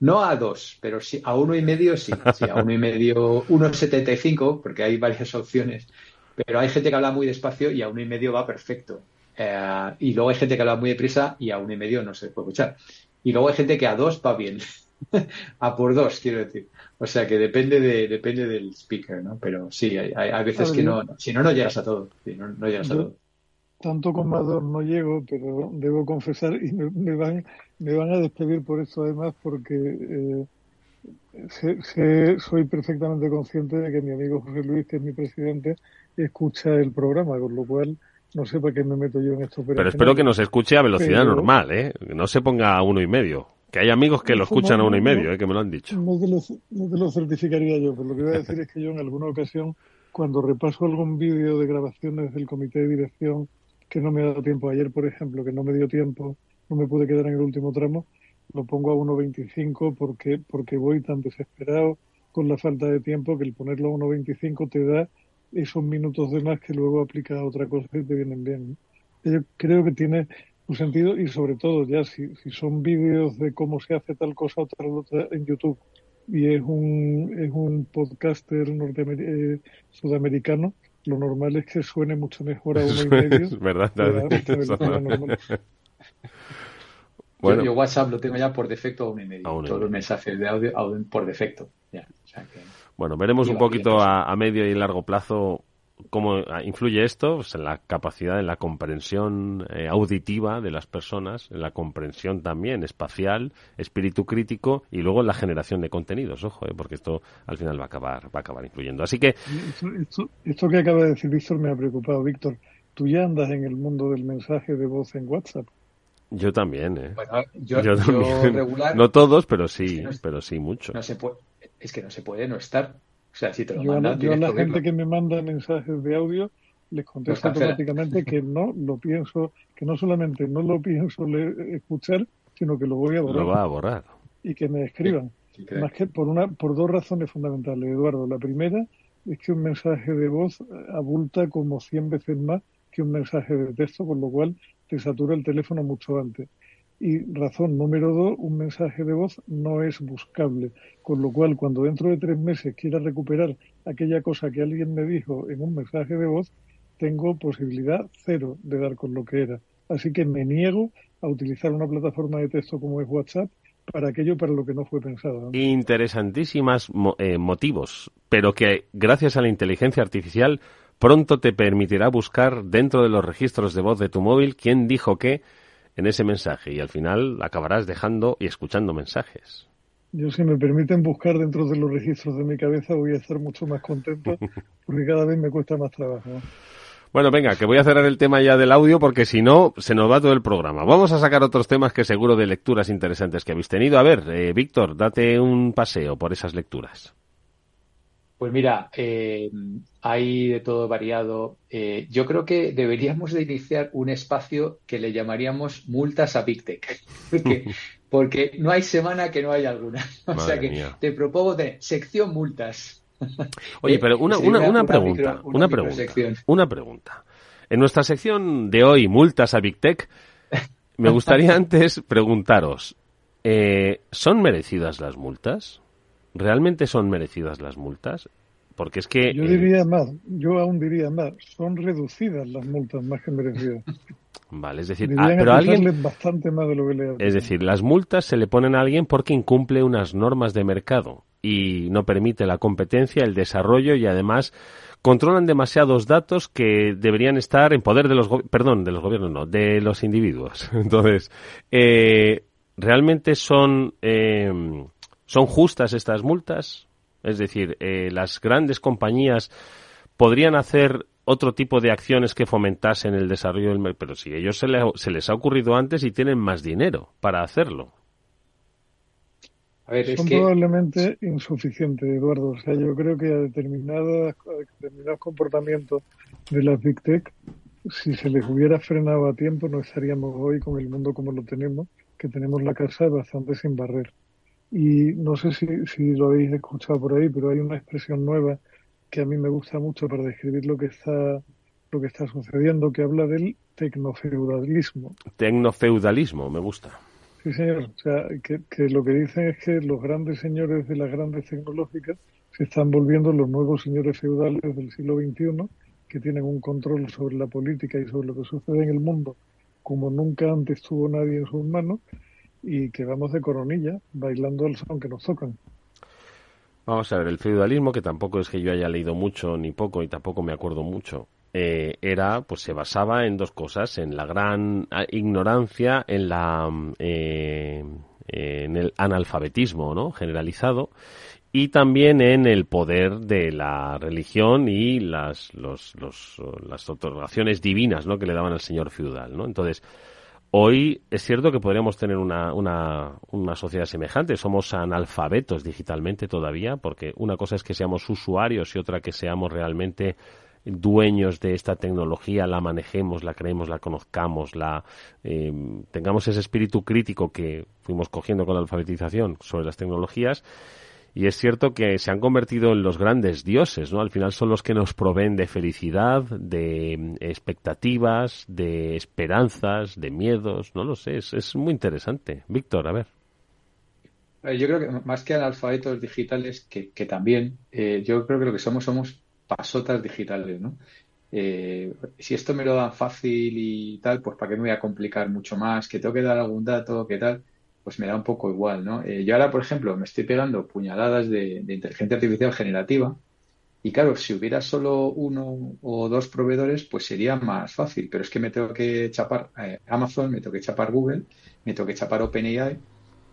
No a dos, pero sí a uno y medio sí, sí a uno y medio, uno setenta y cinco, porque hay varias opciones. Pero hay gente que habla muy despacio y a uno y medio va perfecto. Eh, y luego hay gente que habla muy deprisa y a uno y medio no se puede escuchar. Y luego hay gente que a dos va bien. *laughs* a por dos, quiero decir. O sea que depende de depende del speaker, ¿no? Pero sí, hay, hay veces que no, si no, no llegas a todo. no, no llegas a todo. Tanto con Mador no llego, pero debo confesar, y me, van, me van a despedir por esto además, porque eh, soy perfectamente consciente de que mi amigo José Luis, que es mi presidente, escucha el programa, con lo cual no sé para qué me meto yo en esto. Pero, espero que nos escuche a velocidad normal, ¿eh? Que no se ponga a uno y medio. Que hay amigos que lo escuchan a uno y medio, ¿eh? que me lo han dicho. No te lo, no te lo certificaría yo, pero lo que voy a decir es que yo en alguna ocasión, cuando repaso algún vídeo de grabaciones del comité de dirección que no me ha dado tiempo, ayer por ejemplo, que no me dio tiempo, no me pude quedar en el último tramo, lo pongo a 1.25 porque, porque voy tan desesperado con la falta de tiempo que el ponerlo a 1.25 te da esos minutos de más que luego aplica a otra cosa y te vienen bien. Yo creo que tiene sentido y sobre todo ya si, si son vídeos de cómo se hace tal cosa otra, otra en YouTube y es un, es un podcaster eh, sudamericano, lo normal es que suene mucho mejor a *laughs* uno y medio. es verdad. bueno. yo, WhatsApp lo tengo ya por defecto a uno y medio. Todos los mensajes de audio, por defecto. Ya. bueno, veremos un poquito a, a, medio y largo plazo ¿Cómo influye esto? Pues en la capacidad, en la comprensión eh, auditiva de las personas, en la comprensión también espacial, espíritu crítico y luego en la generación de contenidos, ojo, eh, porque esto al final va a acabar, va a acabar influyendo. Así que... Esto, que acaba de decir Víctor me ha preocupado. Víctor, tú ya andas en el mundo del mensaje de voz en WhatsApp. Yo también, ¿eh? yo, también. regular, no todos, pero sí, pero sí mucho. No se puede, es que no se puede no estar. O sea, si te lo yo, mandan, yo a la gente que me manda mensajes de audio les contesto automáticamente que no lo pienso, que no solamente no lo pienso escuchar, sino que lo voy a borrar. Lo va a borrar. Y que me escriban. Más que por una, por dos razones fundamentales, Eduardo. La primera es que un mensaje de voz abulta como 100 veces más que un mensaje de texto, con lo cual te satura el teléfono mucho antes. Y razón número dos, un mensaje de voz no es buscable. Con lo cual, cuando dentro de tres meses quiera recuperar aquella cosa que alguien me dijo en un mensaje de voz, tengo posibilidad cero de dar con lo que era. Así que me niego a utilizar una plataforma de texto como es WhatsApp para aquello para lo que no fue pensado. Interesantísimas eh, motivos, pero que gracias a la inteligencia artificial pronto te permitirá buscar dentro de los registros de voz de tu móvil quién dijo qué en ese mensaje y al final acabarás dejando y escuchando mensajes. Yo, si me permiten buscar dentro de los registros de mi cabeza, voy a estar mucho más contento *laughs* porque cada vez me cuesta más trabajo. Bueno, venga, que voy a cerrar el tema ya del audio porque si no, se nos va todo el programa. Vamos a sacar otros temas que seguro de lecturas interesantes que habéis tenido. A ver, eh, Víctor, date un paseo por esas lecturas. Pues mira, eh, hay de todo variado. Eh, yo creo que deberíamos de iniciar un espacio que le llamaríamos multas a Big Tech, *laughs* porque, no hay semana que no haya alguna. *laughs* O sea que te propongo de sección multas. *laughs* Oye, pero una, una, una pregunta, una pregunta, una pregunta. En nuestra sección de hoy, multas a Big Tech, me gustaría antes preguntaros, eh, ¿son merecidas las multas? ¿Realmente son merecidas las multas? Porque es que... Yo diría más, yo aún diría más, son reducidas las multas más que merecidas. Vale, es decir, ah, pero alguien bastante más de lo que le Es decir, las multas se le ponen a alguien porque incumple unas normas de mercado y no permite la competencia, el desarrollo y además controlan demasiados datos que deberían estar en poder de los perdón de los gobiernos no de los individuos *laughs* entonces eh, realmente son eh, son justas estas multas es decir eh, las grandes compañías podrían hacer otro tipo de acciones que fomentasen el desarrollo del mercado. Pero si ellos se, se les ha ocurrido antes y tienen más dinero para hacerlo. Son probablemente insuficientes, Eduardo. O sea, yo creo que a determinados, determinados comportamientos de las Big Tech, si se les hubiera frenado a tiempo, no estaríamos hoy con el mundo como lo tenemos, que tenemos la casa bastante sin barrer. Y no sé si, si lo habéis escuchado por ahí, pero hay una expresión nueva que a mí me gusta mucho para describir lo que está lo que está sucediendo, que habla del tecnofeudalismo. Tecnofeudalismo, me gusta. Sí, señor. O sea, que, que, lo que dicen es que los grandes señores de las grandes tecnológicas se están volviendo los nuevos señores feudales del siglo XXI, que tienen un control sobre la política y sobre lo que sucede en el mundo como nunca antes tuvo nadie en sus manos y que vamos de coronilla bailando al son que nos tocan. Vamos a ver, el feudalismo, que tampoco es que yo haya leído mucho ni poco y tampoco me acuerdo mucho, eh, era, pues se basaba en dos cosas, en la gran ah, ignorancia, en la, eh, en el analfabetismo, ¿no? Generalizado y también en el poder de la religión y las, los, los, las otorgaciones divinas, ¿no? Que le daban al señor feudal, ¿no? Entonces, Hoy es cierto que podríamos tener una, una, una, sociedad semejante. Somos analfabetos digitalmente todavía, porque una cosa es que seamos usuarios y otra que seamos realmente dueños de esta tecnología, la manejemos, la creemos, la conozcamos, la eh, tengamos ese espíritu crítico que fuimos cogiendo con la alfabetización sobre las tecnologías y es cierto que se han convertido en los grandes dioses, ¿no? Al final son los que nos proveen de felicidad, de mm, expectativas, de esperanzas, de miedos, no lo sé, es, muy interesante. Víctor, a ver. Yo creo que más que analfabetos digitales, que, que también, eh, yo creo que lo que somos somos pasotas digitales, ¿no? Eh, si esto me lo dan fácil y tal, pues para qué me voy a complicar mucho más, que tengo que dar algún dato, que tal pues me da un poco igual, ¿no? Eh, yo ahora, por ejemplo, me estoy pegando puñaladas de, inteligencia artificial generativa y claro, si hubiera solo uno o dos proveedores, pues sería más fácil, pero es que me tengo que chapar eh, Amazon, me tengo que chapar Google, me tengo que chapar OpenAI,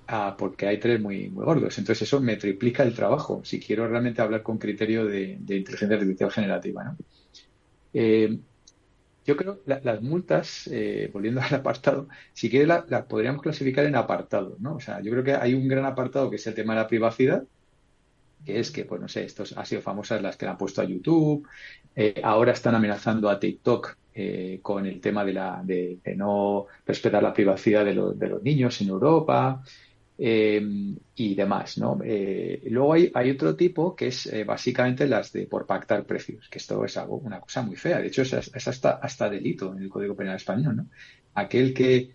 ah, porque hay tres muy, muy gordos. Entonces eso me triplica el trabajo si quiero realmente hablar con criterio de, inteligencia artificial generativa, ¿no? Eh, yo creo que las multas, eh, volviendo *laughs* al apartado, si quiere las podríamos clasificar en apartados, ¿no? O sea, yo creo que hay un gran apartado que es el tema de la privacidad, que es que, pues no sé, estos han sido famosas las que le han puesto a YouTube, eh, ahora están amenazando a TikTok eh, con el tema de, la, de, no respetar la privacidad de, de los niños en Europa, eh, y demás, ¿no? Eh, luego hay, hay, otro tipo que es eh, básicamente las de por pactar precios, que esto es algo, una cosa muy fea. De hecho, es, hasta, hasta delito en el Código Penal Español, ¿no? Aquel que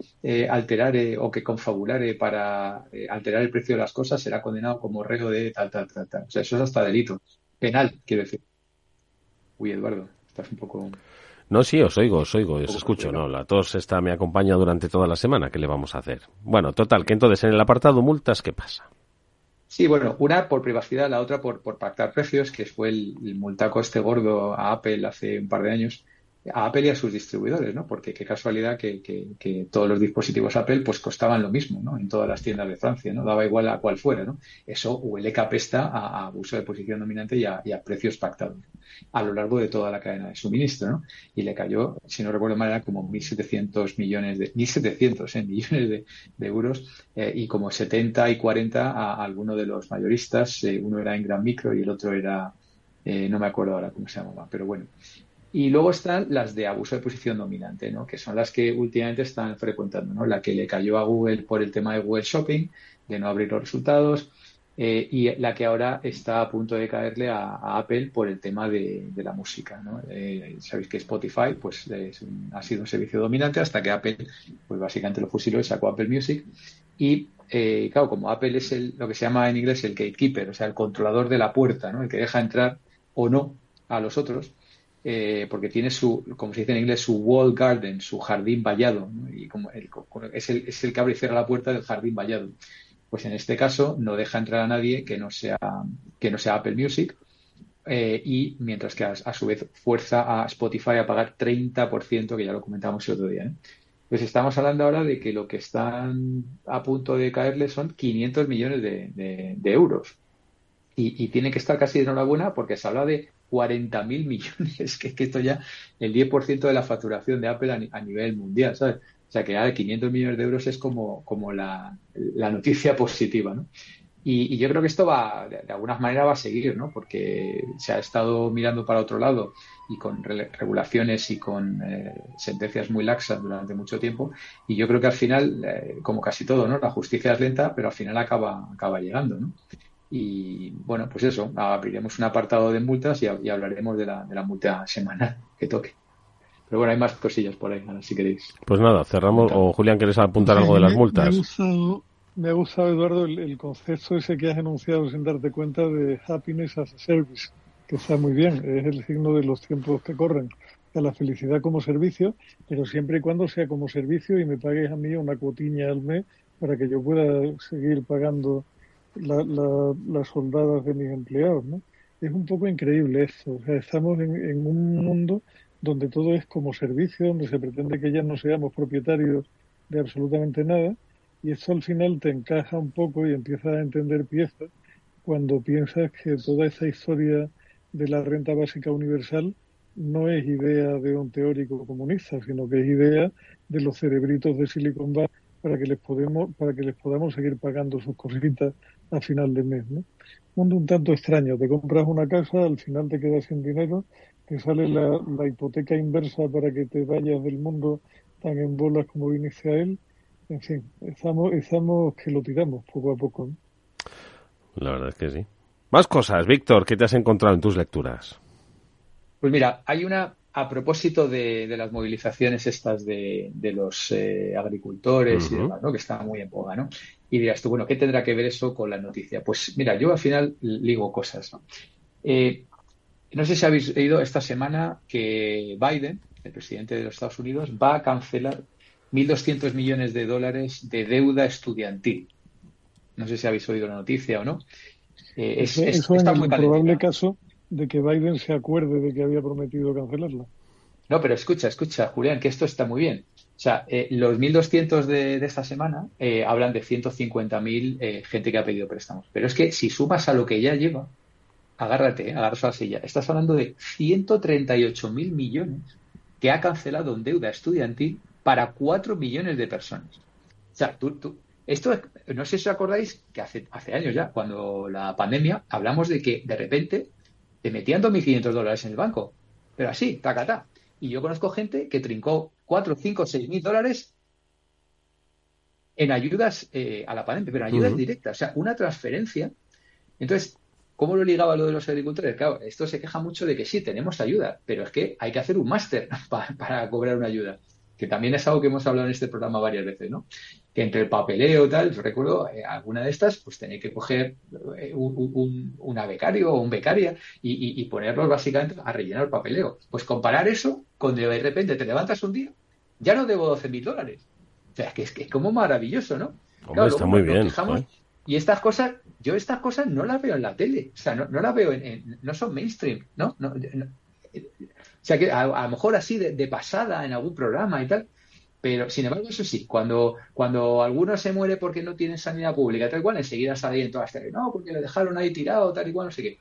alterare o que confabulare para alterar el precio de las cosas será condenado como reo de tal, tal, tal, tal. O sea, eso es hasta delito. Penal, quiero decir. Uy, Eduardo, estás un poco... No, sí, os oigo, os oigo, os escucho. No, la tos esta me acompaña durante toda la semana. ¿Qué le vamos a hacer? Bueno, total, que entonces en el apartado multas, ¿qué pasa? Sí, bueno, una por privacidad, la otra por, por pactar precios, que fue el, el multaco este gordo a Apple hace un par de años, a Apple y a sus distribuidores, ¿no? Porque qué casualidad que, que, todos los dispositivos Apple pues costaban lo mismo, ¿no? En todas las tiendas de Francia, ¿no? Daba igual a cual fuera, ¿no? Eso huele que apesta a, abuso de posición dominante y a, precios pactados a lo largo de toda la cadena de suministro, ¿no? Y le cayó, si no recuerdo mal, era como 1.700 millones de, 1.700 ¿eh? millones de, euros eh, y como 70 y 40 a, alguno de los mayoristas, eh, uno era en Gran Micro y el otro era, no me acuerdo ahora cómo se llamaba, pero bueno, y luego están las de abuso de posición dominante, ¿no? que son las que últimamente están frecuentando. ¿no? La que le cayó a Google por el tema de Google Shopping, de no abrir los resultados. eh, y la que ahora está a punto de caerle a, Apple por el tema de, la música. ¿no? Eh, sabéis que Spotify pues ha sido un servicio dominante hasta que Apple pues básicamente lo fusiló y sacó Apple Music y eh, claro, como Apple es el, lo que se llama en inglés el gatekeeper, o sea, el controlador de la puerta, ¿no? el que deja entrar o no a los otros, porque tiene su, como se dice en inglés, su wall garden, su jardín vallado, y como es, el, es el que abre y cierra la puerta del jardín vallado pues en este caso no deja entrar a nadie que no sea, que no sea Apple Music. Eh, y mientras que a, su vez fuerza a Spotify a pagar 30%, que ya lo comentamos el otro día. ¿eh? Pues estamos hablando ahora de que lo que están a punto de caerle son 500 millones de, euros. Y, tiene que estar casi de enhorabuena porque se habla de 40.000 millones, *laughs* que que esto ya el 10% de la facturación de Apple a, a nivel mundial, ¿sabes? O sea que ya de 500 millones de euros es como, como la, noticia *laughs* positiva, ¿no? Y, yo creo que esto va, de, alguna manera va a seguir, ¿no? Porque se ha estado mirando para otro lado y con regulaciones y con eh, sentencias muy laxas durante mucho tiempo. Y yo creo que al final, eh, como casi todo, ¿no? La justicia es lenta, pero al final acaba, acaba llegando, ¿no? Y bueno, pues eso, abriremos un apartado de multas y, hablaremos de la, de la multa semanal *laughs* que toque. Pero bueno, hay más cosillas por ahí, si queréis. Pues nada, cerramos. O Julián, ¿quieres apuntar algo de las multas? Me ha gustado, Eduardo, el, concepto ese que has enunciado sin darte cuenta de happiness as a service, que está muy bien, es el signo de los tiempos que corren. A la felicidad como servicio, pero siempre y cuando sea como servicio y me pagues a mí una cuotiña al mes para que yo pueda seguir pagando las soldadas de mis empleados, ¿no? Es un poco increíble esto. O sea, estamos en un mundo donde todo es como servicio, donde se pretende que ya no seamos propietarios de absolutamente nada, y esto al final te encaja un poco y empiezas a entender piezas cuando piensas que toda esa historia de la renta básica universal no es idea de un teórico comunista, sino que es idea de los cerebritos de Silicon Valley para que les podemos, para que les podamos seguir pagando sus cositas a final de mes, ¿no? Mundo un tanto extraño, te compras una casa, al final te quedas sin dinero que sale la, hipoteca inversa para que te vayas del mundo tan en bolas como viniste a él. En fin, estamos, estamos que lo tiramos poco a poco. La verdad es que sí. Más cosas, Víctor, ¿qué te has encontrado en tus lecturas? Pues mira, hay una a propósito de, las movilizaciones estas de, los eh, agricultores y demás, ¿no? que está muy en boga, ¿no? Y dirás tú, bueno, ¿qué tendrá que ver eso con la noticia? Pues mira, yo al final digo cosas, ¿no? Eh, no sé si habéis oído esta semana que Biden, el presidente de los Estados Unidos, va a cancelar 1.200 millones de dólares de deuda estudiantil. No sé si habéis oído la noticia o no. Eh, es, eso, está muy probable caso de que Biden se acuerde de que había prometido cancelarla. No, pero escucha, escucha, Julián, que esto está muy bien. O sea, eh, los 1.200 de, de esta semana eh, hablan de 150.000 gente que ha pedido préstamos. Pero es que si sumas a lo que ya lleva, agárrate, eh, agárrate a la silla. Estás hablando de 138 mil millones que ha cancelado en deuda estudiantil para 4 millones de personas. O sea, tú, tú, esto, no sé si os acordáis que hace, hace años ya, cuando la pandemia, hablamos de que de repente te metían 2.500 dólares en el banco. Pero así, tacatá. Y yo conozco gente que trincó 4, 5, 6 mil dólares en ayudas eh, a la pandemia, pero ayudas directas, o sea, una transferencia. Entonces, ¿Cómo lo ligaba lo de los agricultores? Claro, esto se queja mucho de que sí, tenemos ayuda, pero es que hay que hacer un máster *laughs* para, cobrar una ayuda, que también es algo que hemos hablado en este programa varias veces, ¿no? Que entre el papeleo y tal, yo recuerdo eh, alguna de estas, pues tenía que coger eh, un, una becario o un becaria y, ponerlos básicamente a rellenar el papeleo. Pues comparar eso con de repente te levantas un día, ya no debo 12 mil dólares. O sea, que es, que es como maravilloso, ¿no? está muy bien. Y estas cosas, yo estas cosas no las veo en la tele, o sea, no, no las veo en, no son mainstream, ¿no? no, o sea, que a, lo mejor así de, pasada en algún programa y tal, pero sin embargo, eso sí, cuando, cuando alguno se muere porque no tiene sanidad pública, tal cual, enseguida sale en todas las no, porque le dejaron ahí tirado, tal y cual, no sé qué.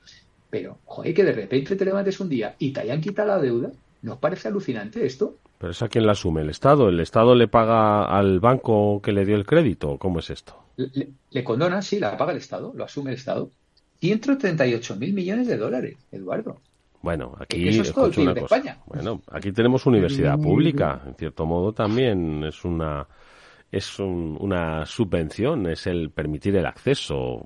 Pero, joder, que de repente te levantes un día y te hayan quitado la deuda, ¿no os parece alucinante esto? ¿Pero eso a quién la asume? ¿El Estado? ¿El Estado le paga al banco que le dio el crédito? ¿Cómo es esto? Le, condona, sí, la paga el Estado, lo asume el Estado. 138 mil millones de dólares, Eduardo. Bueno, aquí es una cosa. Bueno, aquí tenemos universidad pública, en cierto modo también es una es una subvención, es el permitir el acceso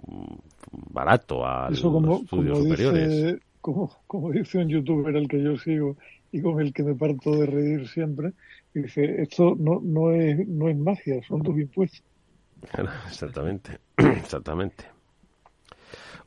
barato a los estudios superiores. como, como dice un youtuber al que yo sigo y con el que me parto de reír siempre, dice, esto no, no, es, no es magia, son tus impuestos. *laughs* Exactamente, *clears throat* exactamente.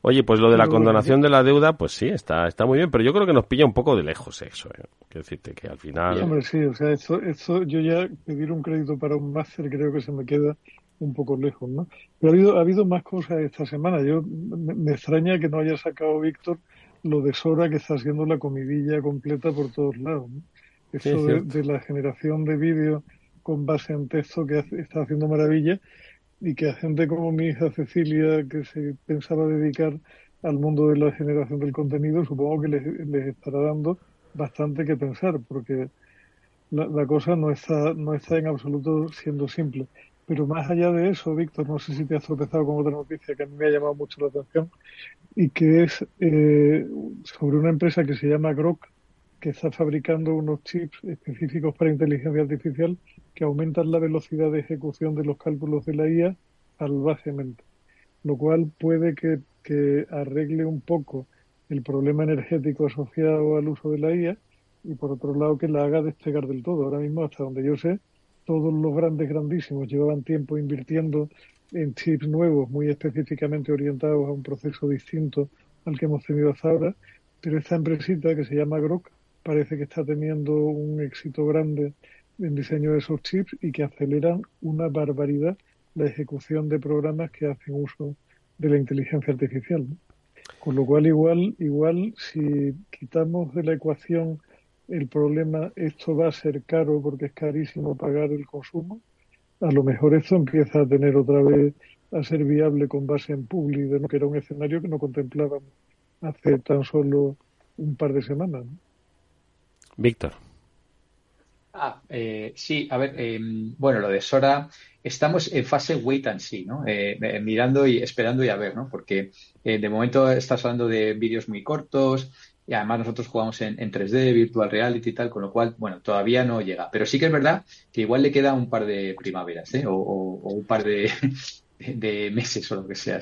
Oye, pues lo de la condonación de la deuda, pues sí, está, está muy bien, pero yo creo que nos pilla un poco de lejos eso. ¿eh? Quiero decirte que al final. Hombre, sí, o sea, esto, esto, yo ya pedir un crédito para un máster creo que se me queda un poco lejos, ¿no? Pero ha habido, ha habido más cosas esta semana. Yo me, extraña que no haya sacado Víctor lo de Sora que está haciendo la comidilla completa por todos lados. ¿no? Eso de, la generación de vídeo con base en texto que está haciendo maravilla y que a gente como mi hija Cecilia, que se pensaba dedicar al mundo de la generación del contenido, supongo que les, estará dando bastante que pensar, porque la, cosa no está, no está en absoluto siendo simple. Pero más allá de eso, Víctor, no sé si te has tropezado con otra noticia que a mí me ha llamado mucho la atención y que es eh, sobre una empresa que se llama Grok, que está fabricando unos chips específicos para inteligencia artificial que aumentan la velocidad de ejecución de los cálculos de la IA salvajemente, lo cual puede que, arregle un poco el problema energético asociado al uso de la IA y por otro lado que la haga despegar del todo. Ahora mismo, hasta donde yo sé, todos los grandes grandísimos llevaban tiempo invirtiendo en chips nuevos muy específicamente orientados a un proceso distinto al que hemos tenido hasta ahora, pero esta empresita que se llama Grok parece que está teniendo un éxito grande en diseño de esos chips y que aceleran una barbaridad la ejecución de programas que hacen uso de la inteligencia artificial. Con lo cual, igual, igual, si quitamos de la ecuación el problema, esto va a ser caro porque es carísimo pagar el consumo, a lo mejor esto empieza a tener otra vez, a ser viable con base en público, que era un escenario que no contemplábamos hace tan solo un par de semanas. Víctor. Ah, eh, sí, a ver, eh, bueno, lo de Sora, estamos en fase wait and see, ¿no? Eh, eh, mirando y esperando y a ver, ¿no? Porque de momento estás hablando de vídeos muy cortos y además nosotros jugamos en, 3D, virtual reality y tal, con lo cual, bueno, todavía no llega. Pero sí que es verdad que igual le queda un par de primaveras, ¿eh? O, un par *laughs* de, meses o lo que sea.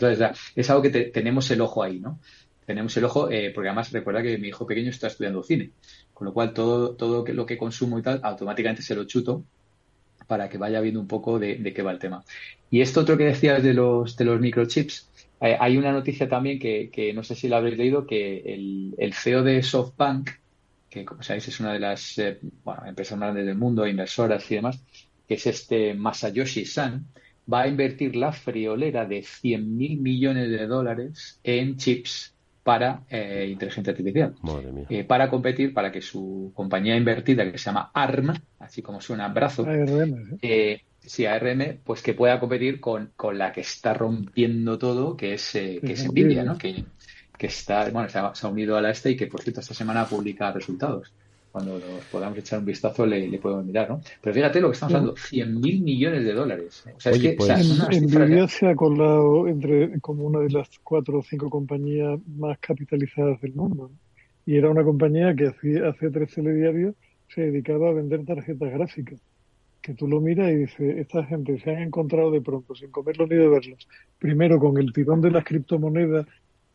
es algo que tenemos el ojo ahí, ¿no? Tenemos el ojo, porque además recuerda que mi hijo pequeño está estudiando cine. Con lo cual, todo, todo lo que consumo y tal, automáticamente se lo chuto para que vaya viendo un poco de, qué va el tema. Y esto otro que decías de los, de los microchips, eh, hay una noticia también que, no sé si la habréis leído, que el, CEO de SoftBank, que como sabéis es una de las eh, empresas grandes del mundo, inversoras y demás, que es este Masayoshi San, va a invertir la friolera de 100.000 millones de dólares en chips para eh, inteligencia artificial. Eh, para competir, para que su compañía invertida, que se llama ARM, así como suena brazo, ARM, eh, sí, ARM, pues que pueda competir con, con, la que está rompiendo todo, que es, que es Nvidia, ¿no? Que, que está, bueno, se ha, se ha, unido a la este y que, por cierto, esta semana publica resultados cuando nos podamos echar un vistazo le, podemos mirar, ¿no? Pero fíjate lo que estamos hablando, 100 mil millones de dólares. O sea, es que, pues, se ha colado entre como una de las cuatro o cinco compañías más capitalizadas del mundo. Y era una compañía que hacía, hace tres telediarios se dedicaba a vender tarjetas gráficas. Que tú lo miras y dices, esta gente se han encontrado de pronto, sin comerlo ni de verlos, primero con el tirón de las criptomonedas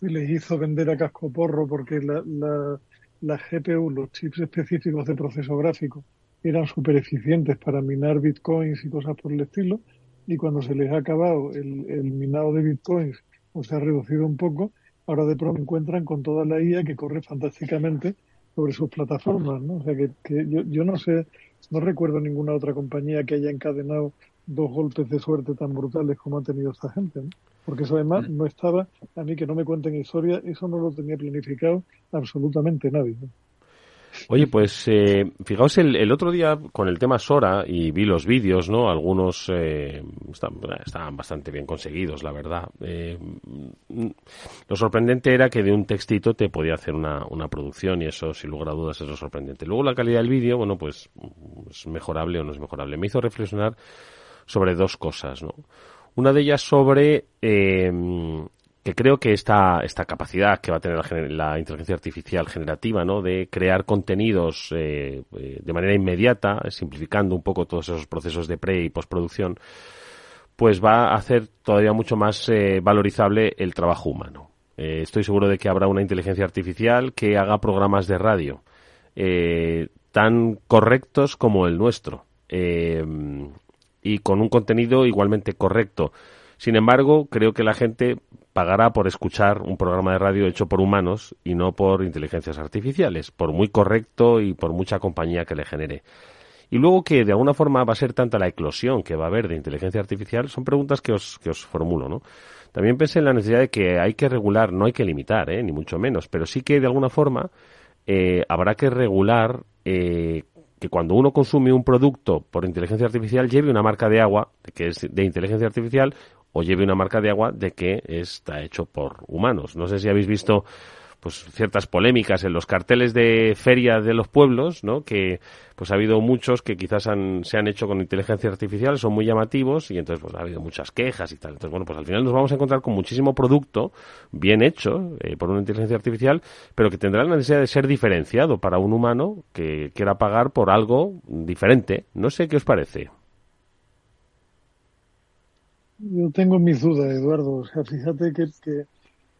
y les hizo vender a casco porro porque la, la las GPU, los chips específicos de proceso gráfico, eran súper eficientes para minar bitcoins y cosas por el estilo, y cuando se les ha acabado el, el minado de bitcoins o se ha reducido un poco, ahora de pronto encuentran con toda la IA que corre fantásticamente sobre sus plataformas, ¿no? O sea que, que yo, yo no sé, no recuerdo ninguna otra compañía que haya encadenado dos golpes de suerte tan brutales como ha tenido esta gente, ¿no? Porque eso además no estaba, a mí que no me cuenten historia, eso no lo tenía planificado absolutamente nadie. Oye, pues eh, fijaos el, otro día con el tema Sora y vi los vídeos, ¿no? Algunos eh, estaban bastante bien conseguidos, la verdad. Eh, lo sorprendente era que de un textito te podía hacer una, una producción y eso, sin lugar a dudas, es lo sorprendente. Luego la calidad del vídeo, bueno, pues es mejorable o no es mejorable. Me hizo reflexionar sobre dos cosas, ¿no? Una de ellas sobre eh, que creo que esta, esta capacidad que va a tener la, inteligencia artificial generativa, ¿no? De crear contenidos eh, eh, de manera inmediata, simplificando un poco todos esos procesos de pre y postproducción, pues va a hacer todavía mucho más eh, valorizable el trabajo humano. estoy seguro de que habrá una inteligencia artificial que haga programas de radio tan correctos como el nuestro y con un contenido igualmente correcto. Sin embargo, creo que la gente pagará por escuchar un programa de radio hecho por humanos y no por inteligencias artificiales, por muy correcto y por mucha compañía que le genere. Y luego que de alguna forma va a ser tanta la eclosión que va a haber de inteligencia artificial, son preguntas que os, que os formulo, ¿no? También pensé en la necesidad de que hay que regular, no hay que limitar, ¿eh? ni mucho menos, pero sí que de alguna forma eh, habrá que regular eh, que cuando uno consume un producto por inteligencia artificial lleve una marca de agua que es de inteligencia artificial o lleve una marca de agua de que está hecho por humanos. No sé si habéis visto pues ciertas polémicas en los carteles de feria de los pueblos, ¿no? Que pues ha habido muchos que quizás han, se han hecho con inteligencia artificial, son muy llamativos y entonces pues ha habido muchas quejas y tal. Entonces bueno, pues al final nos vamos a encontrar con muchísimo producto bien hecho eh, por una inteligencia artificial, pero que tendrá la necesidad de ser diferenciado para un humano que quiera pagar por algo diferente. No sé qué os parece. Yo tengo mis dudas, Eduardo. O sea, fíjate que, que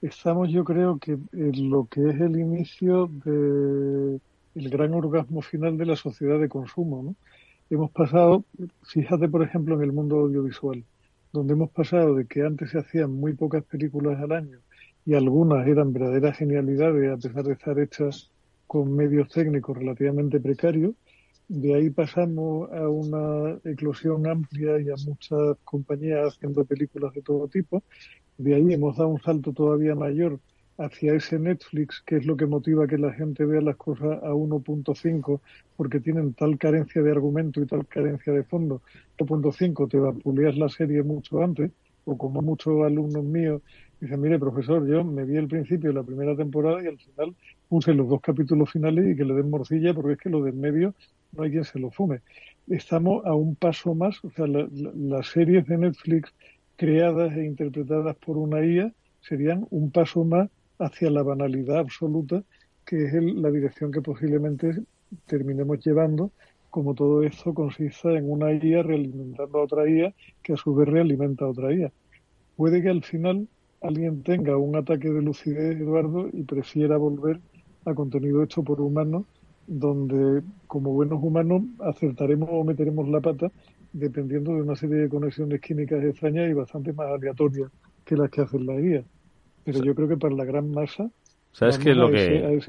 estamos, yo creo que en lo que es el inicio de el gran orgasmo final de la sociedad de consumo, ¿no? Hemos pasado, fíjate por ejemplo en el mundo audiovisual, donde hemos pasado de que antes se hacían muy pocas películas al año y algunas eran verdaderas genialidades a pesar de estar hechas con medios técnicos relativamente precarios, de ahí pasamos a una eclosión amplia y a muchas compañías haciendo películas de todo tipo. De ahí hemos dado un salto todavía mayor hacia ese Netflix, que es lo que motiva que la gente vea las cosas a 1.5, porque tienen tal carencia de argumento y tal carencia de fondo. 1.5 te vapuleas la serie mucho antes, o como muchos alumnos míos dicen, mire, profesor, yo me vi el principio de la primera temporada y al final puse los dos capítulos finales y que le den morcilla porque es que lo del medio no hay quien se lo fume. Estamos a un paso más, o sea, las series de Netflix creadas e interpretadas por una IA serían un paso más hacia la banalidad absoluta, que es la dirección que posiblemente terminemos llevando, como todo esto consista en una IA realimentando a otra IA, que a su vez realimenta a otra IA. Puede que al final alguien tenga un ataque de lucidez, Eduardo, y prefiera volver a contenido hecho por humanos donde como buenos humanos acertaremos o meteremos la pata dependiendo de una serie de conexiones químicas extrañas y bastante más aleatorias que las que hacen la guía. Pero yo creo que para la gran masa ¿Sabes qué es lo que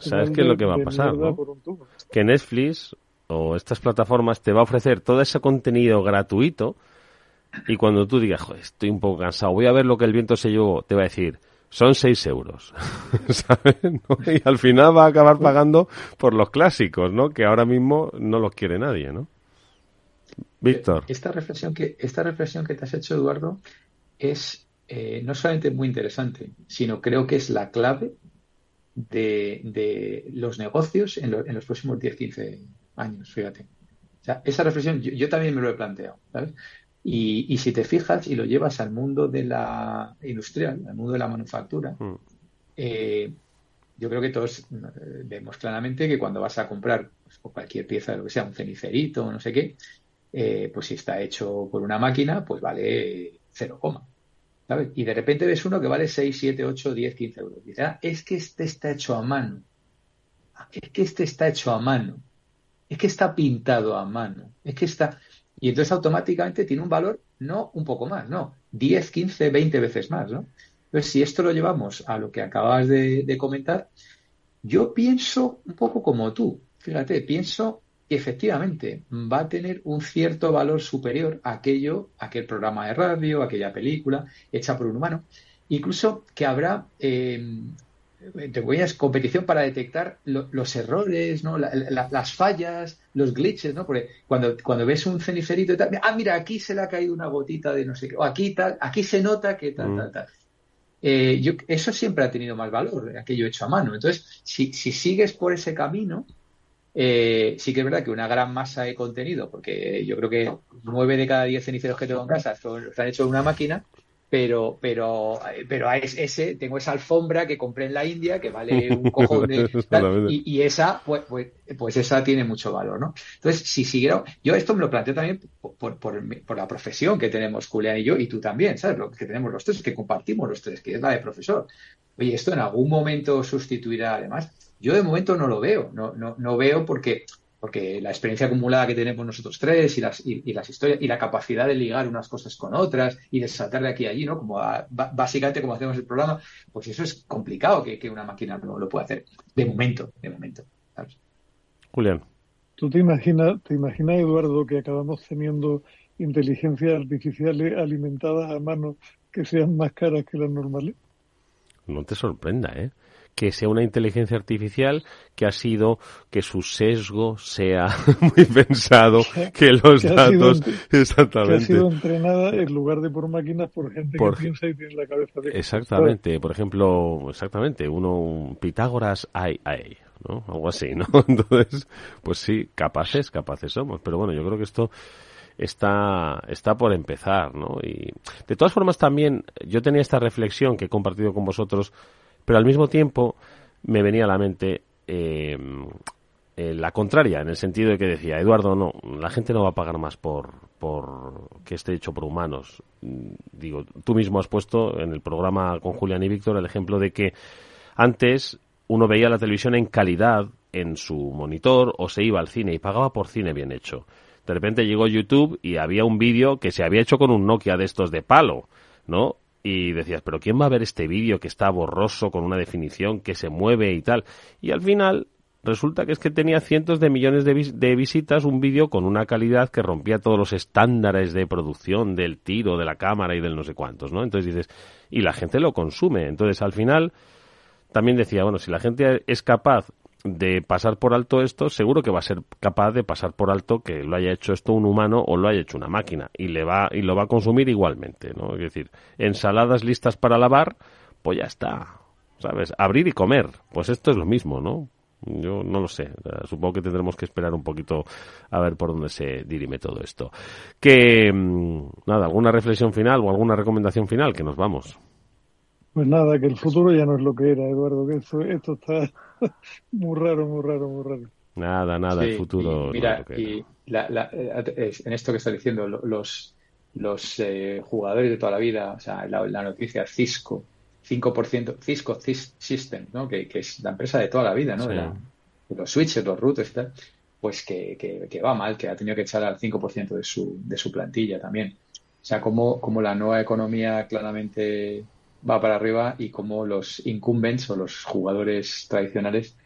¿Sabes qué es lo que va a pasar? Que Netflix o estas plataformas te va a ofrecer todo ese contenido gratuito y cuando tú digas, Joder, estoy un poco cansado, voy a ver lo que el viento se llevó, te va a decir, son 6 euros. *laughs* ¿sabes? Y al final va a acabar pagando por los clásicos, ¿no? Que ahora mismo no los quiere nadie, ¿no? Víctor. Esta reflexión que, esta reflexión que te has hecho, Eduardo, es eh, no solamente muy interesante, sino creo que es la clave de, los negocios en, los próximos 10-15 años, fíjate. O sea, esa reflexión yo, yo, también me lo he planteado, ¿sabes? Y, si te fijas y lo llevas al mundo de la industrial, al mundo de la manufactura, mm. eh, yo creo que todos eh, vemos claramente que cuando vas a comprar pues, cualquier pieza de lo que sea, un cenicerito o no sé qué, eh, pues si está hecho por una máquina, pues vale 0, ¿sabes? Y de repente ves uno que vale 6, 7, 8, 10, 15 euros. Y dices, ah, es que este está hecho a mano. Es que este está hecho a mano. Es que está pintado a mano. Es que está. Y entonces automáticamente tiene un valor no un poco más, no, 10, 15, 20 veces más, ¿no? Entonces, si esto lo llevamos a lo que acabas de, comentar, yo pienso un poco como tú. Fíjate, pienso que efectivamente va a tener un cierto valor superior a aquello, aquel programa de radio, aquella película hecha por un humano. Incluso que habrá eh, entre comillas, competición para detectar los errores, ¿no? las fallas, los glitches, ¿no? Porque cuando, cuando ves un cenicerito y tal, ah, mira, aquí se le ha caído una gotita de no sé qué, o aquí tal, aquí se nota que tal, tal, mm. tal. Eh, yo, eso siempre ha tenido más valor, aquello hecho a mano. Entonces, si, si sigues por ese camino, eh, sí que es verdad que una gran masa de contenido, porque yo creo que nueve de cada diez ceniceros que tengo en casa están hechos de una máquina, pero, pero, pero a ese tengo esa alfombra que compré en la India que vale un cojón de *laughs* y, esa, pues, pues, pues, esa tiene mucho valor, ¿no? Entonces, si siguiera, yo esto me lo planteo también por, por, la profesión que tenemos Julián y yo, y tú también, ¿sabes? Lo que tenemos los tres, que compartimos los tres, que es la de profesor. Oye, esto en algún momento sustituirá además. Yo de momento no lo veo, no, no, no veo porque porque la experiencia acumulada que tenemos nosotros tres y las, y, las historias y la capacidad de ligar unas cosas con otras y de saltar de aquí a allí, ¿no? Como básicamente como hacemos el programa, pues eso es complicado que, una máquina no lo pueda hacer. De momento, de momento. Julián. ¿Tú te imaginas, te imaginas, Eduardo, que acabamos teniendo inteligencias artificiales alimentadas a mano que sean más caras que las normales? No te sorprenda, ¿eh? Que sea una inteligencia artificial que ha sido que su sesgo sea *laughs* muy pensado, que los datos *laughs* exactamente que ha sido entrenada en lugar de por máquinas por gente que piensa y tiene la cabeza de exactamente, por ejemplo, exactamente, uno un Pitágoras ay ay, ¿no? Algo así, ¿no? *laughs* Entonces, pues sí, capaces, capaces somos, pero bueno, yo creo que esto está, está por empezar, ¿no? Y de todas formas también yo tenía esta reflexión que he compartido con vosotros pero al mismo tiempo me venía a la mente eh, eh, la contraria, en el sentido de que decía, Eduardo, no, la gente no va a pagar más por, por que esté hecho por humanos. Mm, digo, tú mismo has puesto en el programa con Julián y Víctor el ejemplo de que antes uno veía la televisión en calidad en su monitor o se iba al cine y pagaba por cine bien hecho. De repente llegó YouTube y había un vídeo que se había hecho con un Nokia de estos de palo, ¿no? Y decías, pero ¿quién va a ver este vídeo que está borroso, con una definición que se mueve y tal? Y al final resulta que es que tenía cientos de millones de, visitas un vídeo con una calidad que rompía todos los estándares de producción del tiro, de la cámara y del no sé cuántos, ¿no? Entonces dices, y la gente lo consume. Entonces al final también decía, bueno, si la gente es capaz de pasar por alto esto, seguro que va a ser capaz de pasar por alto que lo haya hecho esto un humano o lo haya hecho una máquina y le va y lo va a consumir igualmente, ¿no? Es decir, ensaladas listas para lavar, pues ya está, ¿sabes? Abrir y comer, pues esto es lo mismo, ¿no? Yo no lo sé, supongo que tendremos que esperar un poquito a ver por dónde se dirime todo esto. Que mm, nada, alguna reflexión final o alguna recomendación final que nos vamos. Pues nada, que el futuro ya no es lo que era, Eduardo, que esto, esto está *laughs* muy raro, muy raro, muy raro. Nada, nada, el futuro. mira, y eh, en esto que está diciendo, los, los eh, jugadores de toda la vida, o sea, la, noticia Cisco, 5%, Cisco System, ¿no? Que, es la empresa de toda la vida, ¿no? De, los switches, los routers y tal, pues que, que, va mal, que ha tenido que echar al 5% de su, de su plantilla también. O sea, como, como la nueva economía claramente va para arriba y como los incumbents o los jugadores tradicionales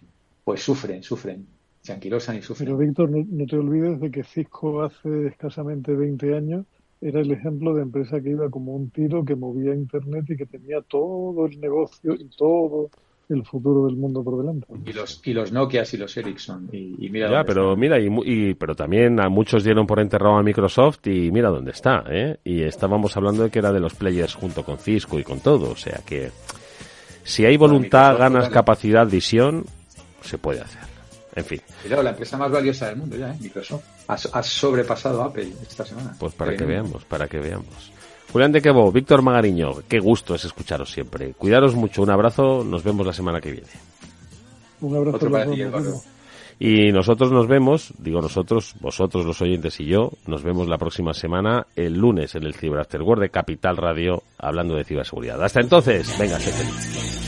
pues sufren, sufren, se anquilosan y sufren. Pero Víctor, no, te olvides de que Cisco hace escasamente 20 años era el ejemplo de empresa que iba como un tiro, que movía Internet y que tenía todo el negocio y todo el futuro del mundo por delante. Y los, y los Nokia y los Ericsson. Y, mira ya, pero mira, y, pero también a muchos dieron por enterrado a Microsoft y mira dónde está, ¿eh? Y estábamos hablando de que era de los players junto con Cisco y con todo. O sea que si hay voluntad, ganas, capacidad, visión, se puede hacer. En fin. Pero la empresa más valiosa del mundo ya, ¿eh? Microsoft. Ha, sobrepasado a Apple esta semana. Pues para que veamos, para que veamos. Julián de Quebo, Víctor Magariño, qué gusto es escucharos siempre. Cuidaros mucho, un abrazo, nos vemos la semana que viene. Un abrazo para ti, Y nosotros nos vemos, digo nosotros, vosotros los oyentes y yo, nos vemos la próxima semana, el lunes en el Cyber After de Capital Radio, hablando de ciberseguridad. Hasta entonces, venga, sé feliz.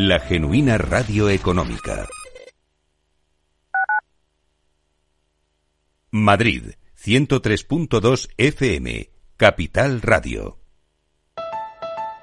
la genuina radio económica. Madrid, 103.2 FM, Capital Radio.